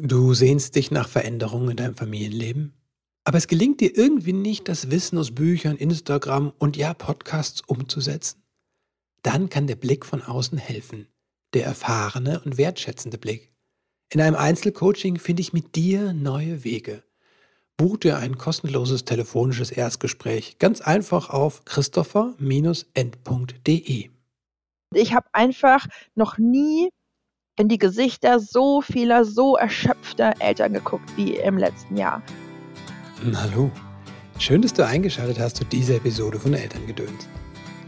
Du sehnst dich nach Veränderungen in deinem Familienleben, aber es gelingt dir irgendwie nicht, das Wissen aus Büchern, Instagram und ja, Podcasts umzusetzen? Dann kann der Blick von außen helfen, der erfahrene und wertschätzende Blick. In einem Einzelcoaching finde ich mit dir neue Wege. Buch dir ein kostenloses telefonisches Erstgespräch ganz einfach auf christopher-end.de. Ich habe einfach noch nie in die Gesichter so vieler, so erschöpfter Eltern geguckt wie im letzten Jahr. Hallo, schön, dass du eingeschaltet hast zu dieser Episode von Elterngedöns.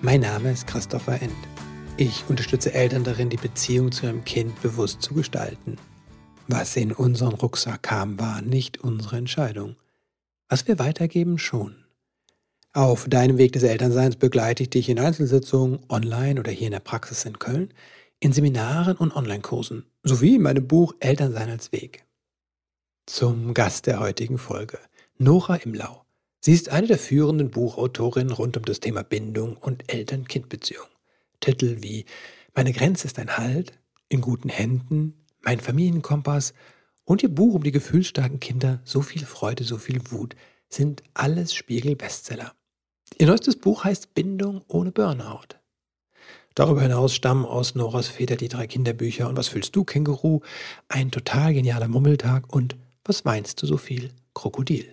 Mein Name ist Christopher End. Ich unterstütze Eltern darin, die Beziehung zu ihrem Kind bewusst zu gestalten. Was in unseren Rucksack kam, war nicht unsere Entscheidung. Was wir weitergeben, schon. Auf deinem Weg des Elternseins begleite ich dich in Einzelsitzungen, online oder hier in der Praxis in Köln in Seminaren und Online-Kursen sowie in meinem Buch Elternsein als Weg. Zum Gast der heutigen Folge, Nora Imlau. Sie ist eine der führenden Buchautorinnen rund um das Thema Bindung und Eltern-Kind-Beziehung. Titel wie Meine Grenze ist ein Halt, In guten Händen, Mein Familienkompass und ihr Buch um die gefühlsstarken Kinder So viel Freude, so viel Wut sind alles Spiegel-Bestseller. Ihr neuestes Buch heißt Bindung ohne Burnout. Darüber hinaus stammen aus Noras Väter die drei Kinderbücher und Was fühlst du, Känguru? Ein total genialer Mummeltag und Was meinst du so viel, Krokodil?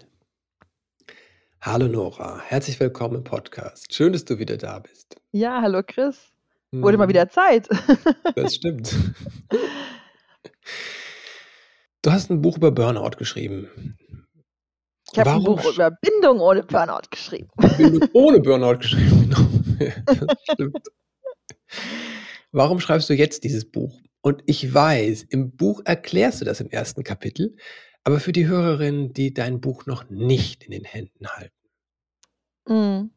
Hallo Nora, herzlich willkommen im Podcast. Schön, dass du wieder da bist. Ja, hallo Chris. Wurde hm. mal wieder Zeit. Das stimmt. Du hast ein Buch über Burnout geschrieben. Ich habe ein Buch über Bindung ohne Burnout geschrieben. Bindung ohne Burnout geschrieben, genau. das stimmt. Warum schreibst du jetzt dieses Buch? Und ich weiß, im Buch erklärst du das im ersten Kapitel, aber für die Hörerinnen, die dein Buch noch nicht in den Händen halten. Mhm.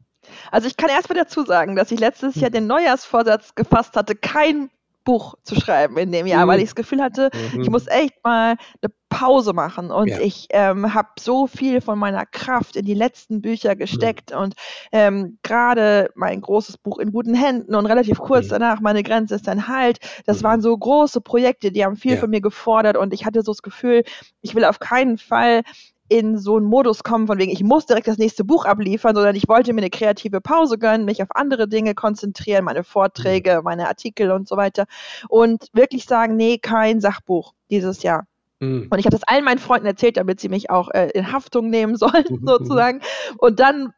Also ich kann erstmal dazu sagen, dass ich letztes Jahr hm. den Neujahrsvorsatz gefasst hatte, kein Buch zu schreiben in dem Jahr, mhm. weil ich das Gefühl hatte, mhm. ich muss echt mal eine Pause machen. Und ja. ich ähm, habe so viel von meiner Kraft in die letzten Bücher gesteckt mhm. und ähm, gerade mein großes Buch in guten Händen und relativ kurz danach meine Grenze ist ein Halt. Das mhm. waren so große Projekte, die haben viel ja. von mir gefordert und ich hatte so das Gefühl, ich will auf keinen Fall in so einen Modus kommen, von wegen, ich muss direkt das nächste Buch abliefern, sondern ich wollte mir eine kreative Pause gönnen, mich auf andere Dinge konzentrieren, meine Vorträge, mhm. meine Artikel und so weiter. Und wirklich sagen, nee, kein Sachbuch dieses Jahr. Mhm. Und ich habe das allen meinen Freunden erzählt, damit sie mich auch äh, in Haftung nehmen sollen, mhm. sozusagen. Und dann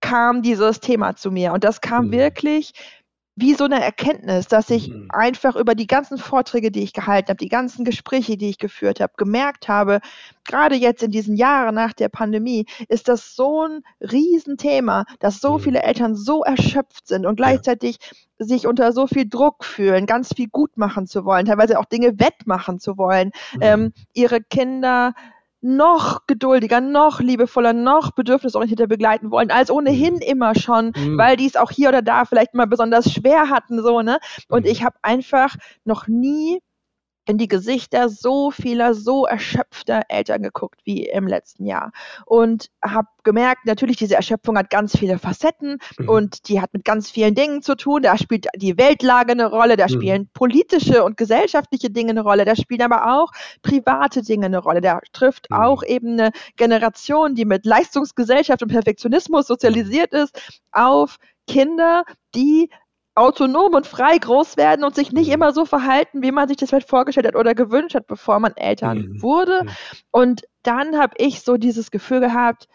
kam dieses Thema zu mir. Und das kam mhm. wirklich wie so eine Erkenntnis, dass ich mhm. einfach über die ganzen Vorträge, die ich gehalten habe, die ganzen Gespräche, die ich geführt habe, gemerkt habe, gerade jetzt in diesen Jahren nach der Pandemie, ist das so ein Riesenthema, dass so mhm. viele Eltern so erschöpft sind und gleichzeitig ja. sich unter so viel Druck fühlen, ganz viel gut machen zu wollen, teilweise auch Dinge wettmachen zu wollen, mhm. ähm, ihre Kinder noch geduldiger, noch liebevoller, noch bedürfnisorientierter begleiten wollen, als ohnehin mhm. immer schon, mhm. weil die es auch hier oder da vielleicht mal besonders schwer hatten, so, ne? Und mhm. ich habe einfach noch nie in die Gesichter so vieler, so erschöpfter Eltern geguckt wie im letzten Jahr und habe gemerkt, natürlich, diese Erschöpfung hat ganz viele Facetten mhm. und die hat mit ganz vielen Dingen zu tun. Da spielt die Weltlage eine Rolle, da mhm. spielen politische und gesellschaftliche Dinge eine Rolle, da spielen aber auch private Dinge eine Rolle. Da trifft mhm. auch eben eine Generation, die mit Leistungsgesellschaft und Perfektionismus sozialisiert ist, auf Kinder, die autonom und frei groß werden und sich nicht mhm. immer so verhalten, wie man sich das vielleicht vorgestellt hat oder gewünscht hat, bevor man Eltern mhm. wurde. Und dann habe ich so dieses Gefühl gehabt,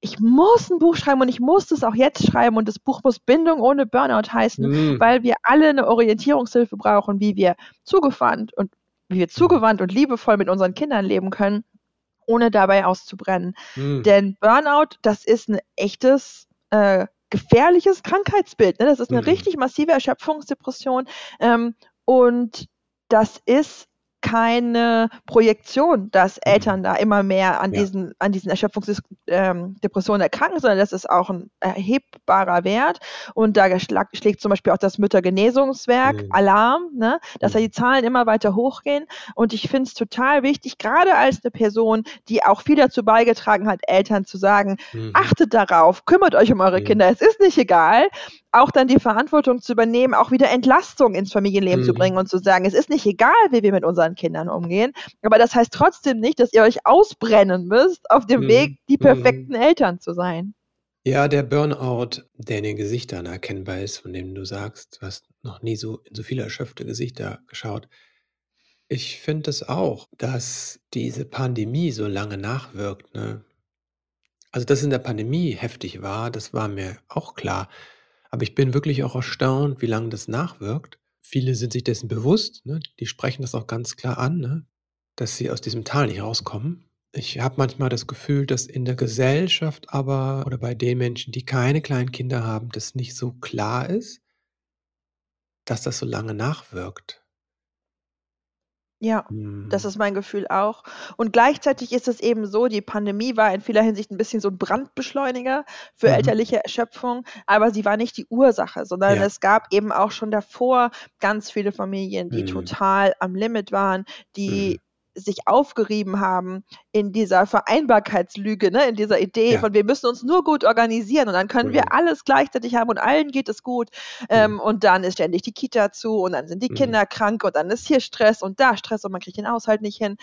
ich muss ein Buch schreiben und ich muss es auch jetzt schreiben und das Buch muss Bindung ohne Burnout heißen, mhm. weil wir alle eine Orientierungshilfe brauchen, wie wir zugewandt und wie wir zugewandt und liebevoll mit unseren Kindern leben können, ohne dabei auszubrennen. Mhm. Denn Burnout, das ist ein echtes äh, gefährliches Krankheitsbild. Ne? Das ist eine mhm. richtig massive Erschöpfungsdepression. Ähm, und das ist keine Projektion, dass mhm. Eltern da immer mehr an ja. diesen, an diesen Erschöpfungsdepressionen ähm, erkranken, sondern das ist auch ein erhebbarer Wert. Und da schlägt zum Beispiel auch das Müttergenesungswerk mhm. Alarm, ne, dass da mhm. die Zahlen immer weiter hochgehen. Und ich finde es total wichtig, gerade als eine Person, die auch viel dazu beigetragen hat, Eltern zu sagen, mhm. achtet darauf, kümmert euch um eure mhm. Kinder, es ist nicht egal, auch dann die Verantwortung zu übernehmen, auch wieder Entlastung ins Familienleben zu bringen und zu sagen, es ist nicht egal, wie wir mit unseren unseren Kindern umgehen. Aber das heißt trotzdem nicht, dass ihr euch ausbrennen müsst auf dem mhm. Weg, die mhm. perfekten mhm. Eltern zu sein. Ja, der Burnout, der in den Gesichtern erkennbar ist, von dem du sagst, du hast noch nie so in so viele erschöpfte Gesichter geschaut. Ich finde es auch, dass diese Pandemie so lange nachwirkt. Ne? Also, dass in der Pandemie heftig war, das war mir auch klar. Aber ich bin wirklich auch erstaunt, wie lange das nachwirkt. Viele sind sich dessen bewusst, ne? die sprechen das auch ganz klar an, ne? dass sie aus diesem Tal nicht rauskommen. Ich habe manchmal das Gefühl, dass in der Gesellschaft aber oder bei den Menschen, die keine kleinen Kinder haben, das nicht so klar ist, dass das so lange nachwirkt. Ja, das hm. ist mein Gefühl auch. Und gleichzeitig ist es eben so, die Pandemie war in vieler Hinsicht ein bisschen so ein Brandbeschleuniger für Mhm. elterliche Erschöpfung, aber sie war nicht die Ursache, sondern Ja. es gab eben auch schon davor ganz viele Familien, die Mhm. total am Limit waren, die Mhm sich aufgerieben haben in dieser Vereinbarkeitslüge, ne, in dieser Idee ja. von wir müssen uns nur gut organisieren und dann können mhm. wir alles gleichzeitig haben und allen geht es gut. Mhm. Ähm, und dann ist ständig die Kita zu und dann sind die mhm. Kinder krank und dann ist hier Stress und da Stress und man kriegt den Haushalt nicht hin.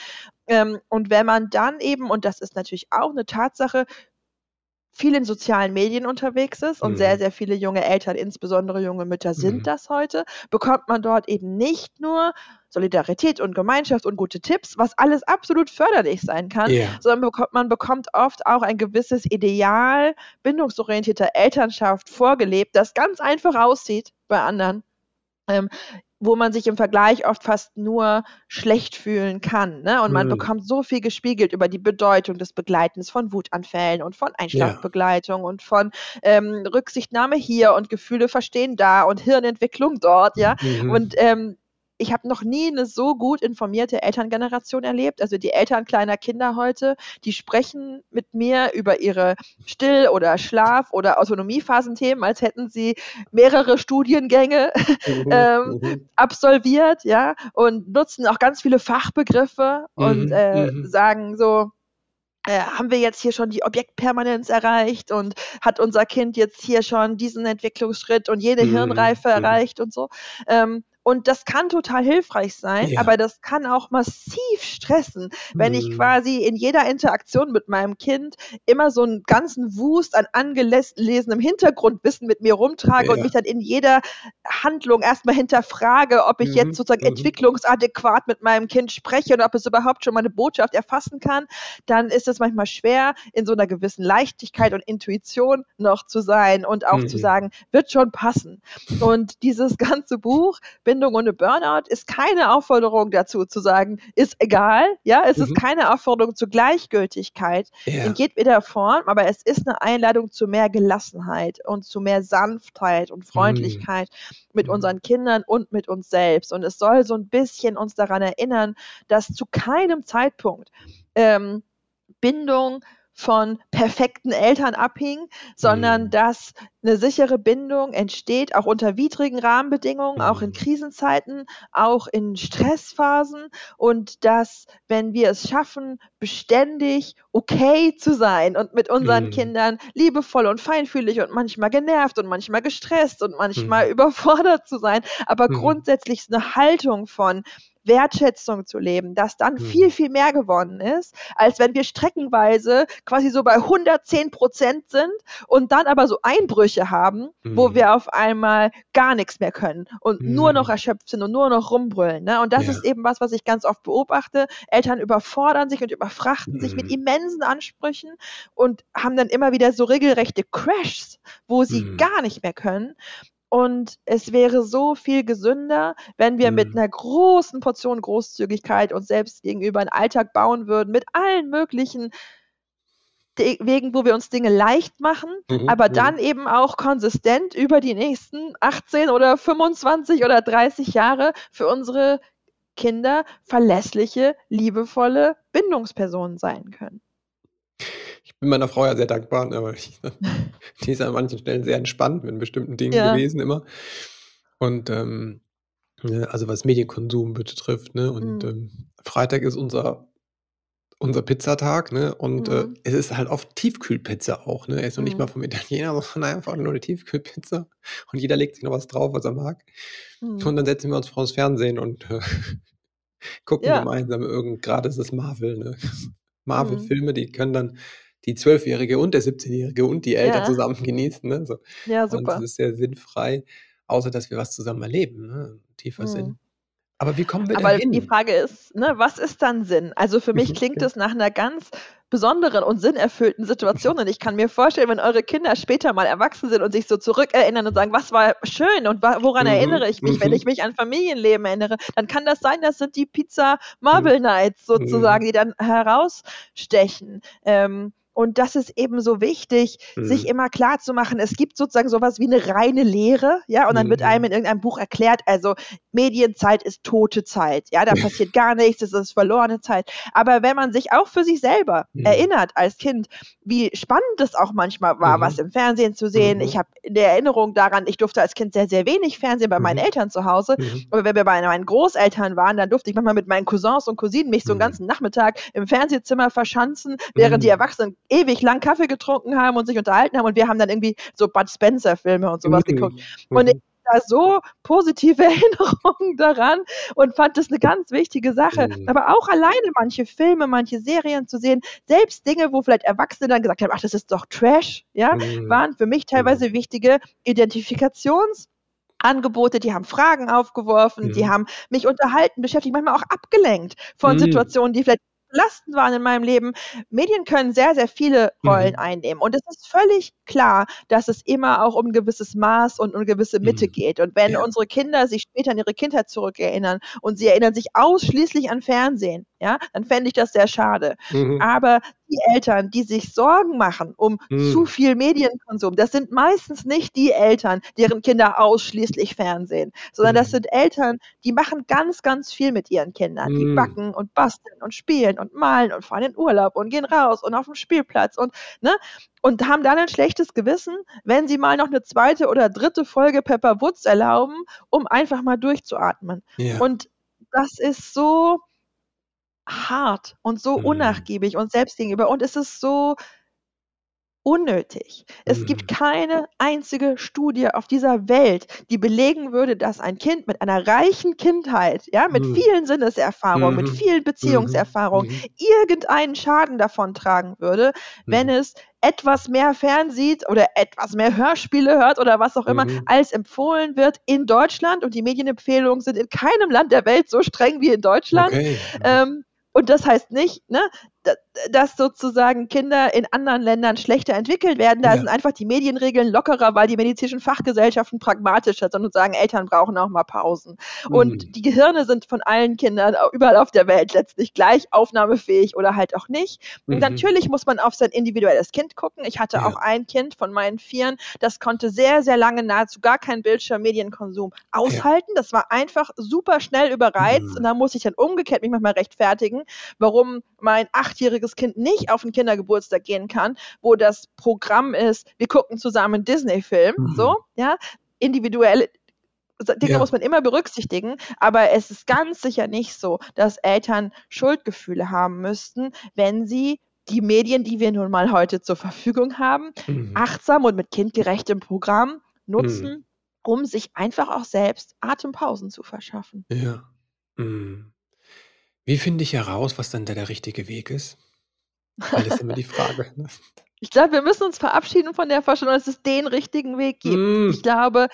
Ähm, und wenn man dann eben, und das ist natürlich auch eine Tatsache, viel in sozialen Medien unterwegs ist und mhm. sehr, sehr viele junge Eltern, insbesondere junge Mütter, sind mhm. das heute, bekommt man dort eben nicht nur Solidarität und Gemeinschaft und gute Tipps, was alles absolut förderlich sein kann, yeah. sondern bekommt, man bekommt oft auch ein gewisses Ideal bindungsorientierter Elternschaft vorgelebt, das ganz einfach aussieht bei anderen. Ähm, wo man sich im Vergleich oft fast nur schlecht fühlen kann. Ne? Und man mhm. bekommt so viel gespiegelt über die Bedeutung des Begleitens von Wutanfällen und von Einschlafbegleitung ja. und von ähm, Rücksichtnahme hier und Gefühle verstehen da und Hirnentwicklung dort, ja. Mhm. Und ähm, ich habe noch nie eine so gut informierte Elterngeneration erlebt. Also die Eltern kleiner Kinder heute, die sprechen mit mir über ihre Still- oder Schlaf- oder Autonomiephasenthemen, als hätten sie mehrere Studiengänge mhm, ähm, mhm. absolviert, ja, und nutzen auch ganz viele Fachbegriffe mhm, und äh, mhm. sagen so, äh, haben wir jetzt hier schon die Objektpermanenz erreicht und hat unser Kind jetzt hier schon diesen Entwicklungsschritt und jede mhm, Hirnreife mhm. erreicht und so. Ähm, und das kann total hilfreich sein, ja. aber das kann auch massiv stressen, wenn mhm. ich quasi in jeder Interaktion mit meinem Kind immer so einen ganzen Wust an angelesenem Hintergrundwissen mit mir rumtrage ja. und mich dann in jeder Handlung erstmal hinterfrage, ob ich mhm. jetzt sozusagen mhm. entwicklungsadäquat mit meinem Kind spreche und ob es überhaupt schon meine Botschaft erfassen kann, dann ist es manchmal schwer, in so einer gewissen Leichtigkeit und Intuition noch zu sein und auch zu mhm. sagen, wird schon passen. Und dieses ganze Buch bin Bindung ohne Burnout ist keine Aufforderung dazu zu sagen, ist egal, ja, es mhm. ist keine Aufforderung zur Gleichgültigkeit ja. in jedweder Form, aber es ist eine Einladung zu mehr Gelassenheit und zu mehr Sanftheit und Freundlichkeit mhm. mit mhm. unseren Kindern und mit uns selbst. Und es soll so ein bisschen uns daran erinnern, dass zu keinem Zeitpunkt ähm, Bindung von perfekten Eltern abhing, sondern mhm. dass eine sichere Bindung entsteht, auch unter widrigen Rahmenbedingungen, auch in mhm. Krisenzeiten, auch in Stressphasen und dass, wenn wir es schaffen, beständig okay zu sein und mit unseren mhm. Kindern liebevoll und feinfühlig und manchmal genervt und manchmal gestresst und manchmal mhm. überfordert zu sein, aber mhm. grundsätzlich eine Haltung von Wertschätzung zu leben, dass dann mhm. viel, viel mehr gewonnen ist, als wenn wir streckenweise quasi so bei 110 Prozent sind und dann aber so Einbrüche haben, mhm. wo wir auf einmal gar nichts mehr können und mhm. nur noch erschöpft sind und nur noch rumbrüllen. Ne? Und das ja. ist eben was, was ich ganz oft beobachte. Eltern überfordern sich und überfrachten sich mit mhm. immensen Ansprüchen und haben dann immer wieder so regelrechte Crashs, wo sie mhm. gar nicht mehr können. Und es wäre so viel gesünder, wenn wir mhm. mit einer großen Portion Großzügigkeit uns selbst gegenüber einen Alltag bauen würden, mit allen möglichen Wegen, wo wir uns Dinge leicht machen, mhm. aber dann eben auch konsistent über die nächsten 18 oder 25 oder 30 Jahre für unsere Kinder verlässliche, liebevolle Bindungspersonen sein können. Ich bin meiner Frau ja sehr dankbar, aber ich, die ist an manchen Stellen sehr entspannt mit bestimmten Dingen ja. gewesen immer. Und ähm, ne, also was Medienkonsum betrifft, ne? Und mhm. ähm, Freitag ist unser unser Pizzatag, ne? Und äh, mhm. äh, es ist halt oft Tiefkühlpizza auch, ne? Er ist noch mhm. nicht mal vom Italiener, sondern einfach nur eine Tiefkühlpizza. Und jeder legt sich noch was drauf, was er mag. Mhm. Und dann setzen wir uns vor das Fernsehen und äh, gucken Ja. gemeinsam irgend gerade ist es Marvel, ne? Mhm. Marvel-Filme, die können dann die Zwölfjährige und der 17-Jährige und die Eltern Ja. zusammen genießen, ne? So. Ja, Und es super. ist sehr sinnfrei, außer dass wir was zusammen erleben, ne? Tiefer Sinn. Mhm. Aber wie kommen wir Aber die? Frage ist, ne, was ist dann Sinn? Also für mich Mhm, klingt es nach einer ganz besonderen und sinnerfüllten Situation. Und ich kann mir vorstellen, wenn eure Kinder später mal erwachsen sind und sich so zurückerinnern und sagen, was war schön und woran Mhm, erinnere ich mich, wenn mhm. ich mich an Familienleben erinnere, dann kann das sein, das sind die Pizza Marble Nights sozusagen, Mhm. die dann herausstechen. Ähm, und das ist eben so wichtig, sich Mhm. immer klar zu machen, es gibt sozusagen sowas wie eine reine Lehre, ja, und dann wird Mhm. einem in irgendeinem Buch erklärt, also Medienzeit ist tote Zeit, ja, da passiert gar nichts, es ist verlorene Zeit. Aber wenn man sich auch für sich selber Mhm. erinnert als Kind, wie spannend es auch manchmal war, Mhm. was im Fernsehen zu sehen. Mhm. Ich habe in der Erinnerung daran, ich durfte als Kind sehr, sehr wenig Fernsehen bei meinen Mhm. Eltern zu Hause. Aber wenn wir bei meinen Großeltern waren, dann durfte ich manchmal mit meinen Cousins und Cousinen mich so einen ganzen Nachmittag im Fernsehzimmer verschanzen, während die. Erwachsenen ewig lang Kaffee getrunken haben und sich unterhalten haben. Und wir haben dann irgendwie so Bud Spencer-Filme und sowas Mhm. geguckt. Und ich Mhm. da so positive Erinnerungen daran und fand das eine ganz wichtige Sache. Mhm. Aber auch alleine manche Filme, manche Serien zu sehen, selbst Dinge, wo vielleicht Erwachsene dann gesagt haben, ach, das ist doch Trash, ja, Mhm. waren für mich teilweise wichtige Identifikationsangebote, die haben Fragen aufgeworfen, die Mhm. haben mich unterhalten, beschäftigt, manchmal auch abgelenkt von Mhm. Situationen, die vielleicht belastend waren in meinem Leben. Medien können sehr, sehr viele Rollen Mhm. einnehmen. Und es ist völlig klar, dass es immer auch um ein gewisses Maß und um eine gewisse Mitte Mhm. geht. Und wenn Ja. unsere Kinder sich später an ihre Kindheit zurückerinnern und sie erinnern sich ausschließlich an Fernsehen, ja, dann fände ich das sehr schade. Mhm. Aber die Eltern, die sich Sorgen machen um Mhm. zu viel Medienkonsum, das sind meistens nicht die Eltern, deren Kinder ausschließlich Fernsehen, sondern das Mhm. sind Eltern, die machen ganz, ganz viel mit ihren Kindern. Die Mhm. backen und basteln und spielen und malen und fahren in Urlaub und gehen raus und auf den Spielplatz und, ne, und haben dann ein schlechtes Gewissen, wenn sie mal noch eine zweite oder dritte Folge Pepper Woods erlauben, um einfach mal durchzuatmen. Ja. Und das ist so hart und so Mhm. unnachgiebig uns selbst gegenüber und es ist so unnötig. Es gibt Mhm. keine einzige Studie auf dieser Welt, die belegen würde, dass ein Kind mit einer reichen Kindheit, ja, mit Mhm. vielen Sinneserfahrungen, mit Mhm. vielen Beziehungserfahrungen irgendeinen Schaden davon tragen würde, wenn es etwas mehr fernsieht oder etwas mehr Hörspiele hört oder was auch immer, Mhm. als empfohlen wird in Deutschland. Und die Medienempfehlungen sind in keinem Land der Welt so streng wie in Deutschland. Okay. Ähm, und das heißt nicht, ne, dass sozusagen Kinder in anderen Ländern schlechter entwickelt werden. Da Ja. sind einfach die Medienregeln lockerer, weil die medizinischen Fachgesellschaften pragmatischer sind und sagen, Eltern brauchen auch mal Pausen. Und Mhm. die Gehirne sind von allen Kindern überall auf der Welt letztlich gleich aufnahmefähig oder halt auch nicht. Und Mhm. natürlich muss man auf sein individuelles Kind gucken. Ich hatte Ja. auch ein Kind von meinen Vieren, das konnte sehr, sehr lange nahezu gar keinen Bildschirm-Medienkonsum aushalten. Das war einfach super schnell überreizt. Mhm. Und da muss ich dann umgekehrt mich manchmal rechtfertigen, warum mein achtjähriges Kind nicht auf den Kindergeburtstag gehen kann, wo das Programm ist, wir gucken zusammen einen Disney-Film, Mhm. so, ja, individuelle Dinge Ja. muss man immer berücksichtigen, aber es ist ganz sicher nicht so, dass Eltern Schuldgefühle haben müssten, wenn sie die Medien, die wir nun mal heute zur Verfügung haben, Mhm. achtsam und mit kindgerechtem Programm nutzen, Mhm. um sich einfach auch selbst Atempausen zu verschaffen. Ja. Mhm. Wie finde ich heraus, was dann da der richtige Weg ist? Weil das ist immer die Frage. Ne? Ich glaube, wir müssen uns verabschieden von der Vorstellung, dass es den richtigen Weg gibt. Mhm. Ich glaube,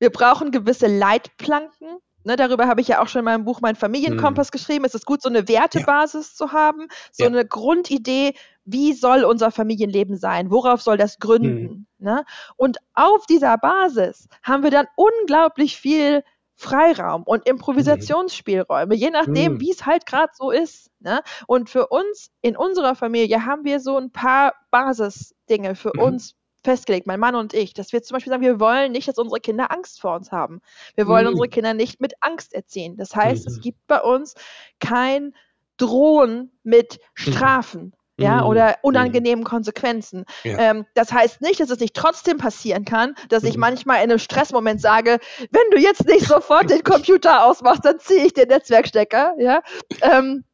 wir brauchen gewisse Leitplanken. Ne, darüber habe ich ja auch schon in meinem Buch Mein Familienkompass geschrieben. Es ist gut, so eine Wertebasis zu haben, so Ja. eine Grundidee, wie soll unser Familienleben sein? Worauf soll das gründen? Ne? Und auf dieser Basis haben wir dann unglaublich viel Freiraum und Improvisationsspielräume, je nachdem, Mhm. wie es halt gerade so ist. Ne? Und für uns in unserer Familie haben wir so ein paar Basisdinge für Mhm. uns festgelegt, mein Mann und ich, dass wir zum Beispiel sagen, wir wollen nicht, dass unsere Kinder Angst vor uns haben. Wir wollen Mhm. unsere Kinder nicht mit Angst erziehen. Das heißt, es gibt bei uns kein Drohen mit Strafen. Ja, Mhm. oder unangenehmen Konsequenzen. Ja. Ähm, das heißt nicht, dass es nicht trotzdem passieren kann, dass ich Mhm. manchmal in einem Stressmoment sage, wenn du jetzt nicht sofort den Computer ausmachst, dann ziehe ich den Netzwerkstecker. Ja? Ähm,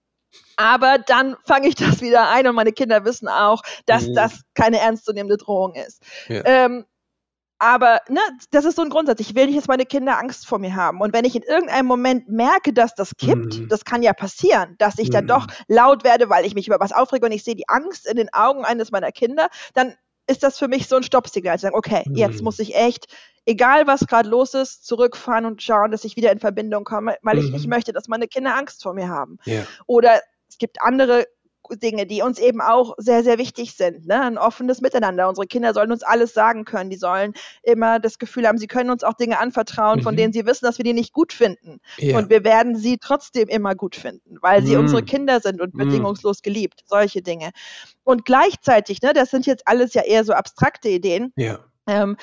aber dann fange ich das wieder ein und meine Kinder wissen auch, dass Mhm. das keine ernstzunehmende Drohung ist. Ja. Ähm, aber ne, das ist so ein Grundsatz. Ich will nicht, dass meine Kinder Angst vor mir haben. Und wenn ich in irgendeinem Moment merke, dass das kippt, mhm. das kann ja passieren, dass ich mhm. dann doch laut werde, weil ich mich über was aufrege und ich sehe die Angst in den Augen eines meiner Kinder, dann ist das für mich so ein Stoppsignal. Ich sage, okay, mhm. jetzt muss ich echt, egal was gerade los ist, zurückfahren und schauen, dass ich wieder in Verbindung komme, weil ich nicht mhm. möchte, dass meine Kinder Angst vor mir haben. Ja. Oder es gibt andere Dinge, die uns eben auch sehr, sehr wichtig sind. Ne? Ein offenes Miteinander. Unsere Kinder sollen uns alles sagen können. Die sollen immer das Gefühl haben, sie können uns auch Dinge anvertrauen, mhm. von denen sie wissen, dass wir die nicht gut finden. Ja. Und wir werden sie trotzdem immer gut finden, weil sie mhm. unsere Kinder sind und mhm. bedingungslos geliebt. Solche Dinge. Und gleichzeitig, ne, das sind jetzt alles ja eher so abstrakte Ideen, ja. ähm,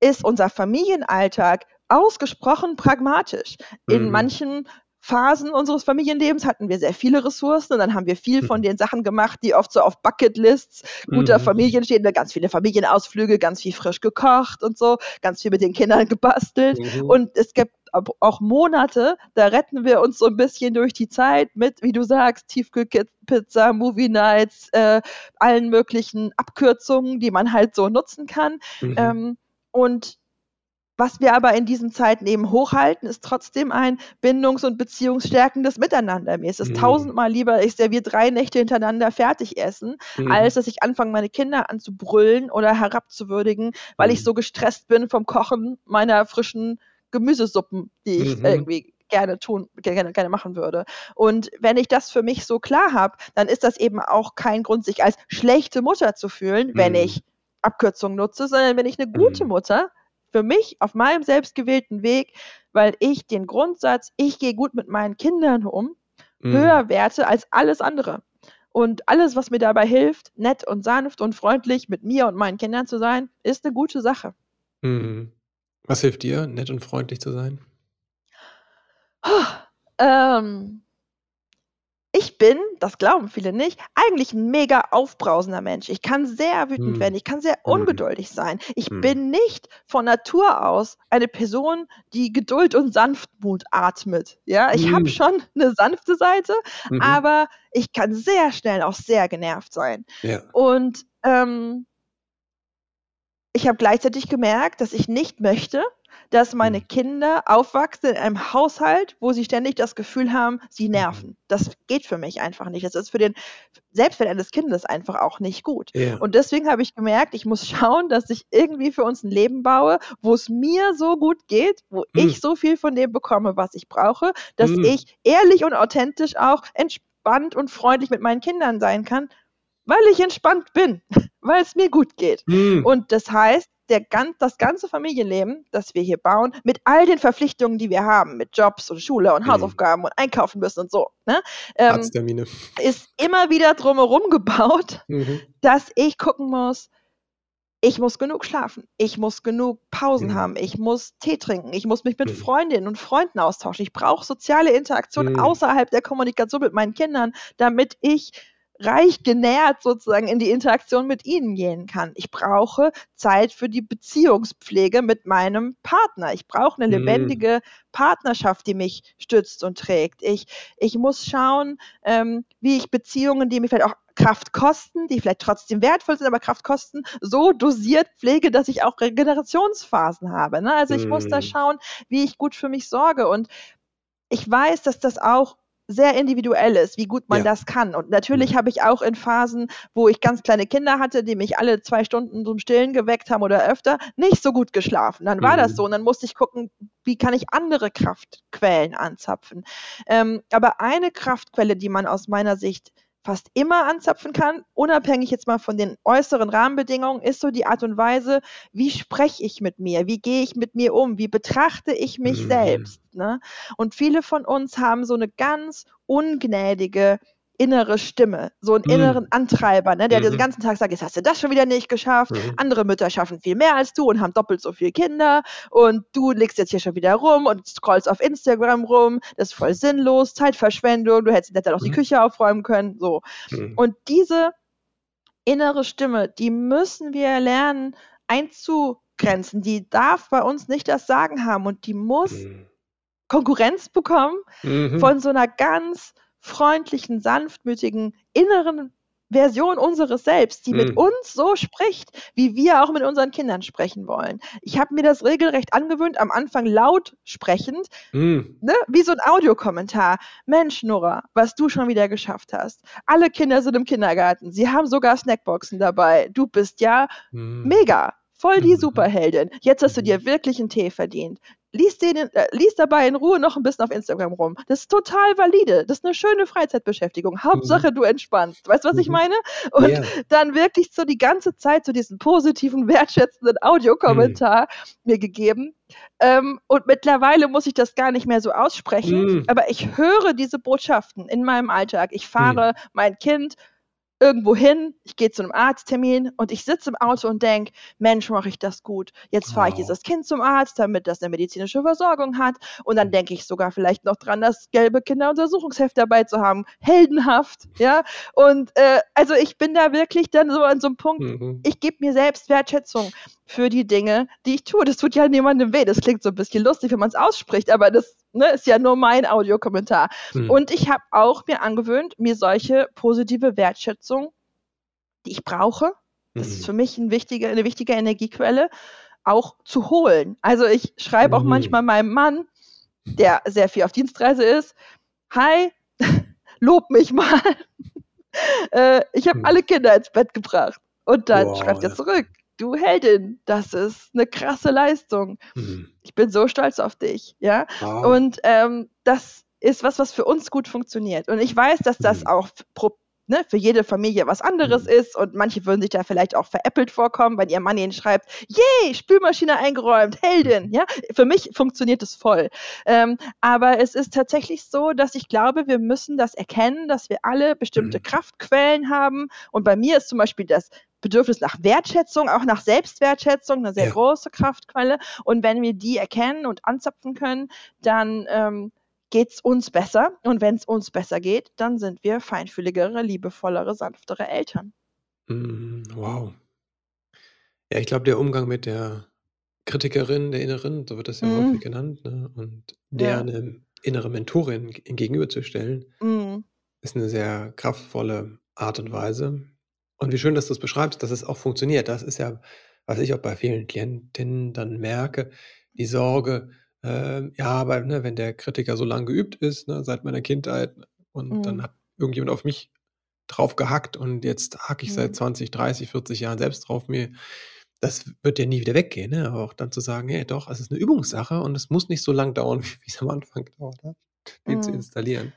ist unser Familienalltag ausgesprochen pragmatisch. In mhm. manchen Phasen unseres Familienlebens hatten wir sehr viele Ressourcen und dann haben wir viel von mhm. den Sachen gemacht, die oft so auf Bucketlists guter mhm. Familien stehen. Ganz viele Familienausflüge, ganz viel frisch gekocht und so, ganz viel mit den Kindern gebastelt. Mhm. Und es gibt auch Monate, da retten wir uns so ein bisschen durch die Zeit mit, wie du sagst, Tiefkühlpizza, Movie Nights, äh, allen möglichen Abkürzungen, die man halt so nutzen kann. Mhm. Ähm, und was wir aber in diesen Zeiten eben hochhalten, ist trotzdem ein bindungs- und beziehungsstärkendes Miteinander. Mir ist es mhm. tausendmal lieber, ich serviere drei Nächte hintereinander fertig essen, mhm. als dass ich anfange, meine Kinder anzubrüllen oder herabzuwürdigen, weil mhm. ich so gestresst bin vom Kochen meiner frischen Gemüsesuppen, die ich mhm. irgendwie gerne tun, gerne, gerne machen würde. Und wenn ich das für mich so klar habe, dann ist das eben auch kein Grund, sich als schlechte Mutter zu fühlen, wenn mhm. ich Abkürzungen nutze, sondern wenn ich eine gute mhm. Mutter für mich auf meinem selbstgewählten Weg, weil ich den Grundsatz, ich gehe gut mit meinen Kindern um, mhm. höher werte als alles andere. Und alles, was mir dabei hilft, nett und sanft und freundlich mit mir und meinen Kindern zu sein, ist eine gute Sache. Mhm. Was hilft dir, nett und freundlich zu sein? Oh, ähm, ich bin, das glauben viele nicht, eigentlich ein mega aufbrausender Mensch. Ich kann sehr wütend hm. werden, ich kann sehr hm. ungeduldig sein. Ich hm. bin nicht von Natur aus eine Person, die Geduld und Sanftmut atmet. Ja, ich hm. habe schon eine sanfte Seite, mhm. aber ich kann sehr schnell auch sehr genervt sein. Ja. Und ähm, ich habe gleichzeitig gemerkt, dass ich nicht möchte, dass meine mhm. Kinder aufwachsen in einem Haushalt, wo sie ständig das Gefühl haben, sie mhm. nerven. Das geht für mich einfach nicht. Das ist für den Selbstwert eines Kindes einfach auch nicht gut. Ja. Und deswegen habe ich gemerkt, ich muss schauen, dass ich irgendwie für uns ein Leben baue, wo es mir so gut geht, wo mhm. ich so viel von dem bekomme, was ich brauche, dass mhm. ich ehrlich und authentisch auch entspannt und freundlich mit meinen Kindern sein kann, weil ich entspannt bin, weil es mir gut geht. Mhm. Und das heißt, der, das ganze Familienleben, das wir hier bauen, mit all den Verpflichtungen, die wir haben, mit Jobs und Schule und mhm. Hausaufgaben und einkaufen müssen und so, ne, ähm, ist immer wieder drumherum gebaut, mhm. dass ich gucken muss, ich muss genug schlafen, ich muss genug Pausen mhm. haben, ich muss Tee trinken, ich muss mich mit mhm. Freundinnen und Freunden austauschen, ich brauche soziale Interaktion mhm. außerhalb der Kommunikation mit meinen Kindern, damit ich reich genährt sozusagen in die Interaktion mit ihnen gehen kann. Ich brauche Zeit für die Beziehungspflege mit meinem Partner. Ich brauche eine mhm. lebendige Partnerschaft, die mich stützt und trägt. Ich, ich muss schauen, ähm, wie ich Beziehungen, die mir vielleicht auch Kraft kosten, die vielleicht trotzdem wertvoll sind, aber Kraft kosten, so dosiert pflege, dass ich auch Regenerationsphasen habe. Ne? Also ich mm. muss da mhm. schauen, wie ich gut für mich sorge. Und ich weiß, dass das auch sehr individuell ist, wie gut man ja. das kann. Und natürlich habe ich auch in Phasen, wo ich ganz kleine Kinder hatte, die mich alle zwei Stunden zum Stillen geweckt haben oder öfter, nicht so gut geschlafen. Dann war mhm. das so. Und dann musste ich gucken, wie kann ich andere Kraftquellen anzapfen. Ähm, aber eine Kraftquelle, die man aus meiner Sicht fast immer anzapfen kann, unabhängig jetzt mal von den äußeren Rahmenbedingungen, ist so die Art und Weise, wie spreche ich mit mir, wie gehe ich mit mir um, wie betrachte ich mich mhm. selbst. Ne? Und viele von uns haben so eine ganz ungnädige innere Stimme, so einen mhm. inneren Antreiber, ne, der mhm. den ganzen Tag sagt, jetzt hast du das schon wieder nicht geschafft, mhm. andere Mütter schaffen viel mehr als du und haben doppelt so viele Kinder und du legst jetzt hier schon wieder rum und scrollst auf Instagram rum, das ist voll sinnlos, Zeitverschwendung, du hättest netter auch die mhm. Küche aufräumen können, so. Mhm. Und diese innere Stimme, die müssen wir lernen einzugrenzen, die darf bei uns nicht das Sagen haben und die muss mhm. Konkurrenz bekommen von so einer ganz freundlichen, sanftmütigen inneren Version unseres Selbst, die mm. mit uns so spricht, wie wir auch mit unseren Kindern sprechen wollen. Ich habe mir das regelrecht angewöhnt, am Anfang laut sprechend, mm. ne, wie so ein Audiokommentar. Mensch, Nora, was du schon wieder geschafft hast. Alle Kinder sind im Kindergarten. Sie haben sogar Snackboxen dabei. Du bist ja mm. mega. Voll die mhm. Superheldin. Jetzt hast du dir wirklich einen Tee verdient. Lies, den, äh, lies dabei in Ruhe noch ein bisschen auf Instagram rum. Das ist total valide. Das ist eine schöne Freizeitbeschäftigung. Hauptsache, mhm. du entspannst. Weißt du, was ich meine? Und yeah. dann wirklich so die ganze Zeit so diesen positiven, wertschätzenden Audiokommentar mhm. mir gegeben. Ähm, und mittlerweile muss ich das gar nicht mehr so aussprechen. Mhm. Aber ich höre diese Botschaften in meinem Alltag. Ich fahre mhm. mein Kind irgendwo hin, ich gehe zu einem Arzttermin und ich sitze im Auto und denke, Mensch, mache ich das gut. Jetzt fahre ich dieses Kind zum Arzt, damit das eine medizinische Versorgung hat. Und dann denke ich sogar vielleicht noch dran, das gelbe Kinderuntersuchungsheft dabei zu haben. Heldenhaft, ja. Und äh, also ich bin da wirklich dann so an so einem Punkt, mhm. ich gebe mir selbst Wertschätzung für die Dinge, die ich tue. Das tut ja niemandem weh. Das klingt so ein bisschen lustig, wenn man es ausspricht, aber das ne, ist ja nur mein Audiokommentar. Hm. Und ich habe auch mir angewöhnt, mir solche positive Wertschätzung, die ich brauche, das hm. ist für mich ein wichtige, eine wichtige Energiequelle, auch zu holen. Also ich schreibe auch hm. manchmal meinem Mann, der sehr viel auf Dienstreise ist, hi, lob mich mal. äh, ich habe hm. alle Kinder ins Bett gebracht. Und dann Boah, schreibt er zurück, du Heldin, das ist eine krasse Leistung. Mhm. Ich bin so stolz auf dich, ja. Wow. Und ähm, das ist was, was für uns gut funktioniert. Und ich weiß, dass das mhm. auch pro, ne, für jede Familie was anderes mhm. ist und manche würden sich da vielleicht auch veräppelt vorkommen, wenn ihr Mann ihnen schreibt, yay, Spülmaschine eingeräumt, Heldin, mhm. ja. Für mich funktioniert es voll. Ähm, aber es ist tatsächlich so, dass ich glaube, wir müssen das erkennen, dass wir alle bestimmte mhm. Kraftquellen haben. Und bei mir ist zum Beispiel das Bedürfnis nach Wertschätzung, auch nach Selbstwertschätzung, eine sehr ja. große Kraftquelle. Und wenn wir die erkennen und anzapfen können, dann ähm, geht es uns besser. Und wenn es uns besser geht, dann sind wir feinfühligere, liebevollere, sanftere Eltern. Mm, wow. Ja, ich glaube, der Umgang mit der Kritikerin, der Inneren, so wird das ja mm. häufig genannt, ne? und der ja. eine innere Mentorin gegenüberzustellen, mm. ist eine sehr kraftvolle Art und Weise. Und wie schön, dass du es beschreibst, dass es auch funktioniert. Das ist ja, was ich auch bei vielen Klientinnen dann merke, die Sorge, äh, ja, aber ne, wenn der Kritiker so lange geübt ist, ne, seit meiner Kindheit, und mhm. dann hat irgendjemand auf mich drauf gehackt und jetzt hacke ich mhm. seit 20, 30, 40 Jahren selbst drauf mir. Das wird ja nie wieder weggehen, ne? aber auch dann zu sagen, hey, doch, es ist eine Übungssache und es muss nicht so lang dauern, wie es am Anfang dauert, hat, den mhm. zu installieren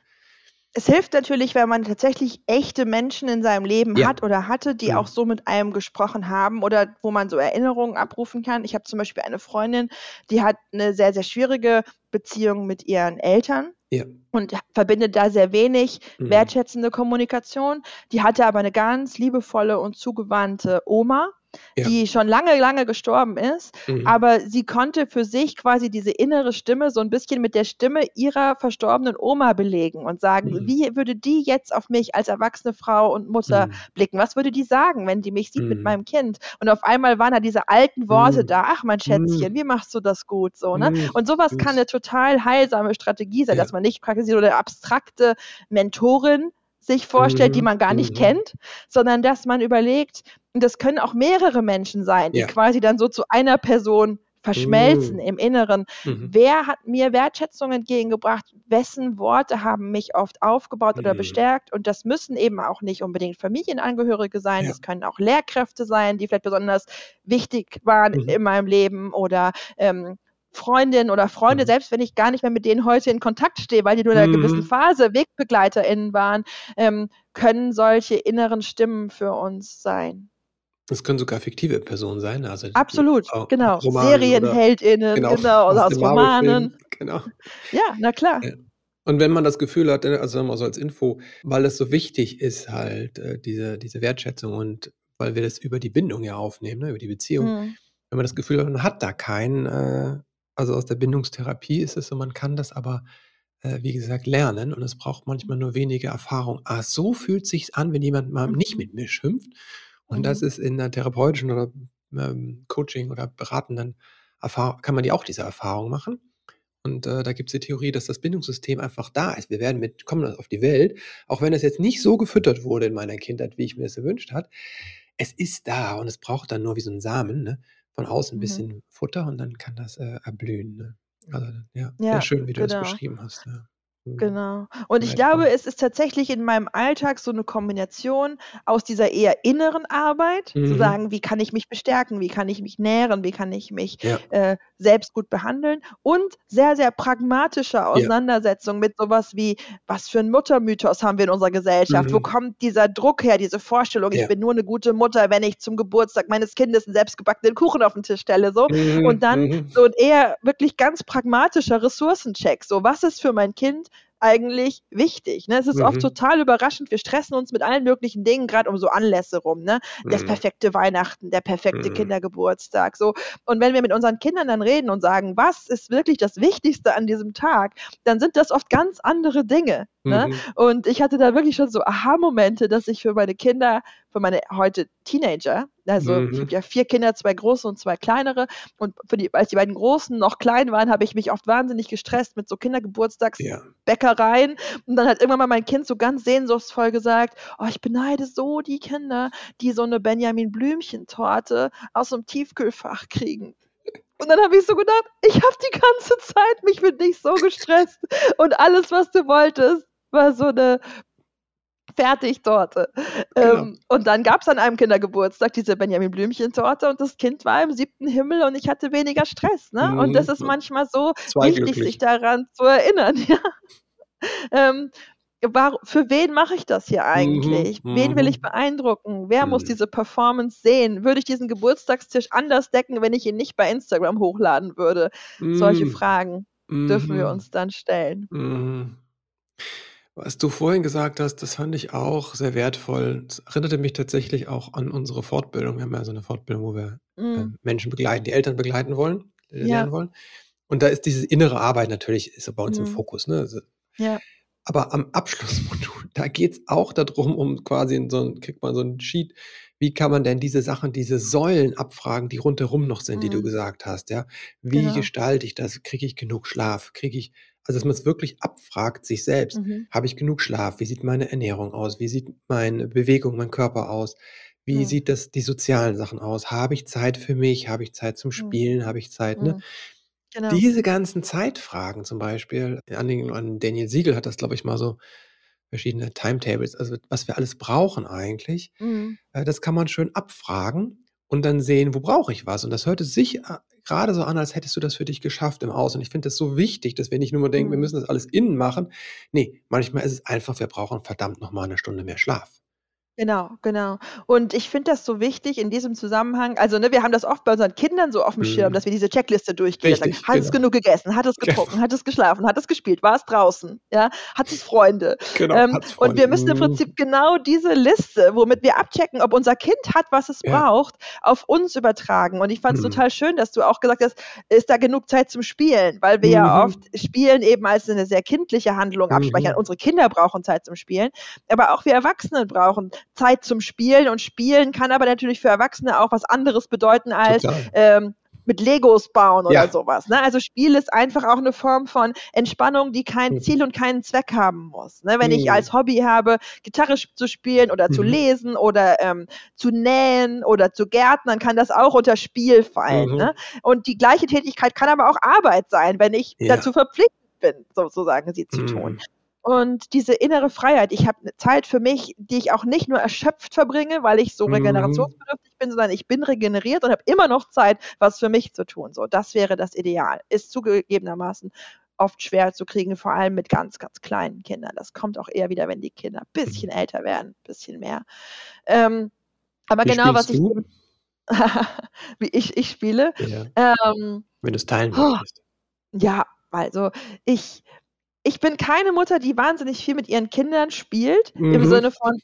es hilft natürlich, wenn man tatsächlich echte Menschen in seinem Leben ja. hat oder hatte, die ja. auch so mit einem gesprochen haben oder wo man so Erinnerungen abrufen kann. Ich habe zum Beispiel eine Freundin, die hat eine sehr, sehr schwierige Beziehung mit ihren Eltern. Ja. Und verbindet da sehr wenig mhm. wertschätzende Kommunikation. Die hatte aber eine ganz liebevolle und zugewandte Oma, ja. die schon lange, lange gestorben ist, mhm. aber sie konnte für sich quasi diese innere Stimme so ein bisschen mit der Stimme ihrer verstorbenen Oma belegen und sagen, mhm. wie würde die jetzt auf mich als erwachsene Frau und Mutter mhm. blicken? Was würde die sagen, wenn die mich sieht mit mhm. meinem Kind? Und auf einmal waren da diese alten Worte mhm. da, ach mein Schätzchen, mhm. wie machst du das gut so, ne? Und sowas kann eine total heilsame Strategie sein, ja. dass man nicht quasi so eine abstrakte Mentorin sich vorstellt, die man gar nicht kennt, sondern dass man überlegt, und das können auch mehrere Menschen sein, die ja. quasi dann so zu einer Person verschmelzen mm. im Inneren. Mhm. Wer hat mir Wertschätzung entgegengebracht? Wessen Worte haben mich oft aufgebaut mhm. oder bestärkt? Und das müssen eben auch nicht unbedingt Familienangehörige sein. Ja. Das können auch Lehrkräfte sein, die vielleicht besonders wichtig waren mhm. in meinem Leben oder ähm, Freundinnen oder Freunde, mhm. selbst wenn ich gar nicht mehr mit denen heute in Kontakt stehe, weil die nur in einer mhm. gewissen Phase WegbegleiterInnen waren, ähm, können solche inneren Stimmen für uns sein. Das können sogar fiktive Personen sein. Also Absolut, genau. SerienheldInnen, genau, genau oder aus, aus Romanen. Genau. Ja, na klar. Ja. Und wenn man das Gefühl hat, ne, also mal so als Info, weil es so wichtig ist, halt, äh, diese, diese Wertschätzung und weil wir das über die Bindung ja aufnehmen, ne, über die Beziehung, mhm. wenn man das Gefühl hat, man hat da keinen, äh, also aus der Bindungstherapie ist es so, man kann das aber, äh, wie gesagt, lernen und es braucht manchmal nur wenige Erfahrung. Ah, so fühlt sich an, wenn jemand mal nicht mit mir schimpft. Und mhm. das ist in der therapeutischen oder ähm, Coaching oder beratenden Erfahrung, kann man die auch diese Erfahrung machen. Und äh, da gibt es die Theorie, dass das Bindungssystem einfach da ist. Wir werden mit, kommen auf die Welt, auch wenn es jetzt nicht so gefüttert wurde in meiner Kindheit, wie ich mir das erwünscht hat. Es ist da und es braucht dann nur wie so ein Samen, ne? Von außen ein mhm. bisschen Futter und dann kann das äh, erblühen. Ne? Also, ja, ja, sehr schön, wie du genau. das beschrieben hast. Ja. Mhm. Genau. Und ich glaube, es ist tatsächlich in meinem Alltag so eine Kombination aus dieser eher inneren Arbeit, zu mhm. sagen, wie kann ich mich bestärken, wie kann ich mich nähren, wie kann ich mich Ja. äh, selbst gut behandeln und sehr, sehr pragmatischer Ja. Auseinandersetzung mit sowas wie, was für ein Muttermythos haben wir in unserer Gesellschaft? Wo mhm. kommt dieser Druck her, diese Vorstellung, ich bin nur eine gute Mutter, wenn ich zum Geburtstag meines Kindes einen selbstgebackenen Kuchen auf den Tisch stelle, so. Mhm. Und dann Mhm. so ein eher wirklich ganz pragmatischer Ressourcencheck, so was ist für mein Kind eigentlich wichtig. Ne? Es ist mhm. oft total überraschend. Wir stressen uns mit allen möglichen Dingen, gerade um so Anlässe rum. Ne? Das mhm. perfekte Weihnachten, der perfekte mhm. Kindergeburtstag. So. Und wenn wir mit unseren Kindern dann reden und sagen, was ist wirklich das Wichtigste an diesem Tag, dann sind das oft ganz andere Dinge. Ne? Mhm. Und ich hatte da wirklich schon so Aha-Momente, dass ich für meine Kinder, für meine heute Teenager, also mhm. ich habe ja vier Kinder, zwei große und zwei kleinere. Und für die, als die beiden Großen noch klein waren, habe ich mich oft wahnsinnig gestresst mit so Kindergeburtstagsbäckereien. Ja. Und dann hat irgendwann mal mein Kind so ganz sehnsuchtsvoll gesagt, oh, ich beneide so die Kinder, die so eine Benjamin Blümchen-Torte aus dem Tiefkühlfach kriegen. Und dann habe ich so gedacht, ich habe die ganze Zeit mich mit dich so gestresst. Und alles, was du wolltest, war so eine Fertigtorte. Genau. Ähm, und dann gab es an einem Kindergeburtstag diese Benjamin Blümchen-Torte und das Kind war im siebten Himmel und ich hatte weniger Stress. Ne? Mhm. Und das ist manchmal so wichtig, sich daran zu erinnern. Ja. ähm, war, für wen mache ich das hier eigentlich? Mhm, wen will ich mhm. beeindrucken? Wer mhm. muss diese Performance sehen? Würde ich diesen Geburtstagstisch anders decken, wenn ich ihn nicht bei Instagram hochladen würde? Mhm. Solche Fragen dürfen wir mhm. uns dann stellen. Mhm. Was du vorhin gesagt hast, das fand ich auch sehr wertvoll. Es erinnerte mich tatsächlich auch an unsere Fortbildung. Wir haben ja so eine Fortbildung, wo wir äh, Menschen begleiten, die Eltern begleiten wollen, ja. lernen wollen. Und da ist diese innere Arbeit natürlich ist bei uns im Fokus. Ne? Also, ja. Aber am Abschlussmodul, da geht es auch darum, um quasi so ein, kriegt man so ein Sheet, wie kann man denn diese Sachen, diese Säulen abfragen, die rundherum noch sind, die du mhm. gesagt hast, ja? Wie Genau. gestalte ich das? Kriege ich genug Schlaf? Kriege ich, also dass man es wirklich abfragt, sich selbst. Mhm. Habe ich genug Schlaf? Wie sieht meine Ernährung aus? Wie sieht meine Bewegung, mein Körper aus? Wie Mhm. sieht das die sozialen Sachen aus? Habe ich Zeit für mich? Habe ich Zeit zum Mhm. Spielen? Habe ich Zeit, ne? Mhm. Genau. Diese ganzen Zeitfragen zum Beispiel, an, an Daniel Siegel hat das, glaube ich, mal so verschiedene Timetables, also was wir alles brauchen eigentlich, Mhm. äh, das kann man schön abfragen und dann sehen, wo brauche ich was? Und das hörte sich äh, gerade so an, als hättest du das für dich geschafft im Außen. Und ich finde das so wichtig, dass wir nicht nur mal denken, wir mhm. müssen das alles innen machen. Nee, manchmal ist es einfach, wir brauchen verdammt noch mal eine Stunde mehr Schlaf. Genau, genau. Und ich finde das so wichtig in diesem Zusammenhang. Also, ne, wir haben das oft bei unseren Kindern so auf dem Schirm, mhm. dass wir diese Checkliste durchgehen. Sagen, hat es genau. genug gegessen? Hat es getrunken? Hat es geschlafen? Hat es gespielt? War es draußen? Ja, hat es Freunde? Genau, Ähm, hat's und wir müssen im Mhm. Prinzip genau diese Liste, womit wir abchecken, ob unser Kind hat, was es Ja. braucht, auf uns übertragen. Und ich fand es Mhm. total schön, dass du auch gesagt hast, ist da genug Zeit zum Spielen? Weil wir ja mhm. oft Spielen eben als eine sehr kindliche Handlung abspeichern. Mhm. Unsere Kinder brauchen Zeit zum Spielen, aber auch wir Erwachsenen brauchen Zeit zum Spielen und Spielen kann aber natürlich für Erwachsene auch was anderes bedeuten als ähm, mit Legos bauen oder ja. sowas. Ne? Also Spiel ist einfach auch eine Form von Entspannung, die kein mhm. Ziel und keinen Zweck haben muss. Ne? Wenn mhm. ich als Hobby habe, Gitarre zu spielen oder mhm. zu lesen oder ähm, zu nähen oder zu gärtnern, kann das auch unter Spiel fallen. Mhm. Ne? Und die gleiche Tätigkeit kann aber auch Arbeit sein, wenn ich ja. dazu verpflichtet bin, sozusagen sie zu tun. Und diese innere Freiheit. Ich habe eine Zeit für mich, die ich auch nicht nur erschöpft verbringe, weil ich so mhm. regenerationsbedürftig bin, sondern ich bin regeneriert und habe immer noch Zeit, was für mich zu tun. So, das wäre das Ideal. Ist zugegebenermaßen oft schwer zu kriegen, vor allem mit ganz, ganz kleinen Kindern. Das kommt auch eher wieder, wenn die Kinder ein bisschen mhm. älter werden, ein bisschen mehr. Ähm, aber Wie genau, was ich. wie ich, ich spiele. Ja. Ähm, wenn du es teilen möchtest. Ja, also ich ich bin keine Mutter, die wahnsinnig viel mit ihren Kindern spielt, mhm. im Sinne von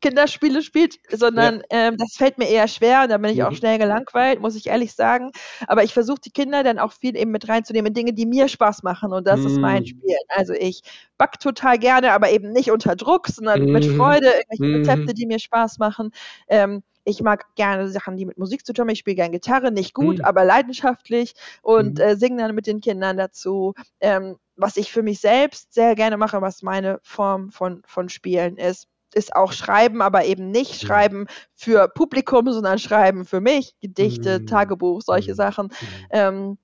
Kinderspiele spielt, sondern ja. ähm, das fällt mir eher schwer und da bin ich mhm. auch schnell gelangweilt, muss ich ehrlich sagen. Aber ich versuche die Kinder dann auch viel eben mit reinzunehmen in Dinge, die mir Spaß machen und das mhm. ist mein mhm. Spiel. Also ich back total gerne, aber eben nicht unter Druck, sondern mhm. mit Freude, irgendwelche mhm. Rezepte, die mir Spaß machen. Ähm, ich mag gerne Sachen, die mit Musik zu tun haben. Ich spiele gerne Gitarre, nicht gut, mhm. aber leidenschaftlich und äh, singe dann mit den Kindern dazu. Ähm, was ich für mich selbst sehr gerne mache, was meine Form von, von Spielen ist ist auch Schreiben, aber eben nicht Schreiben für Publikum, sondern Schreiben für mich, Gedichte, mhm. Tagebuch, solche mhm. Sachen. Mhm. Ähm,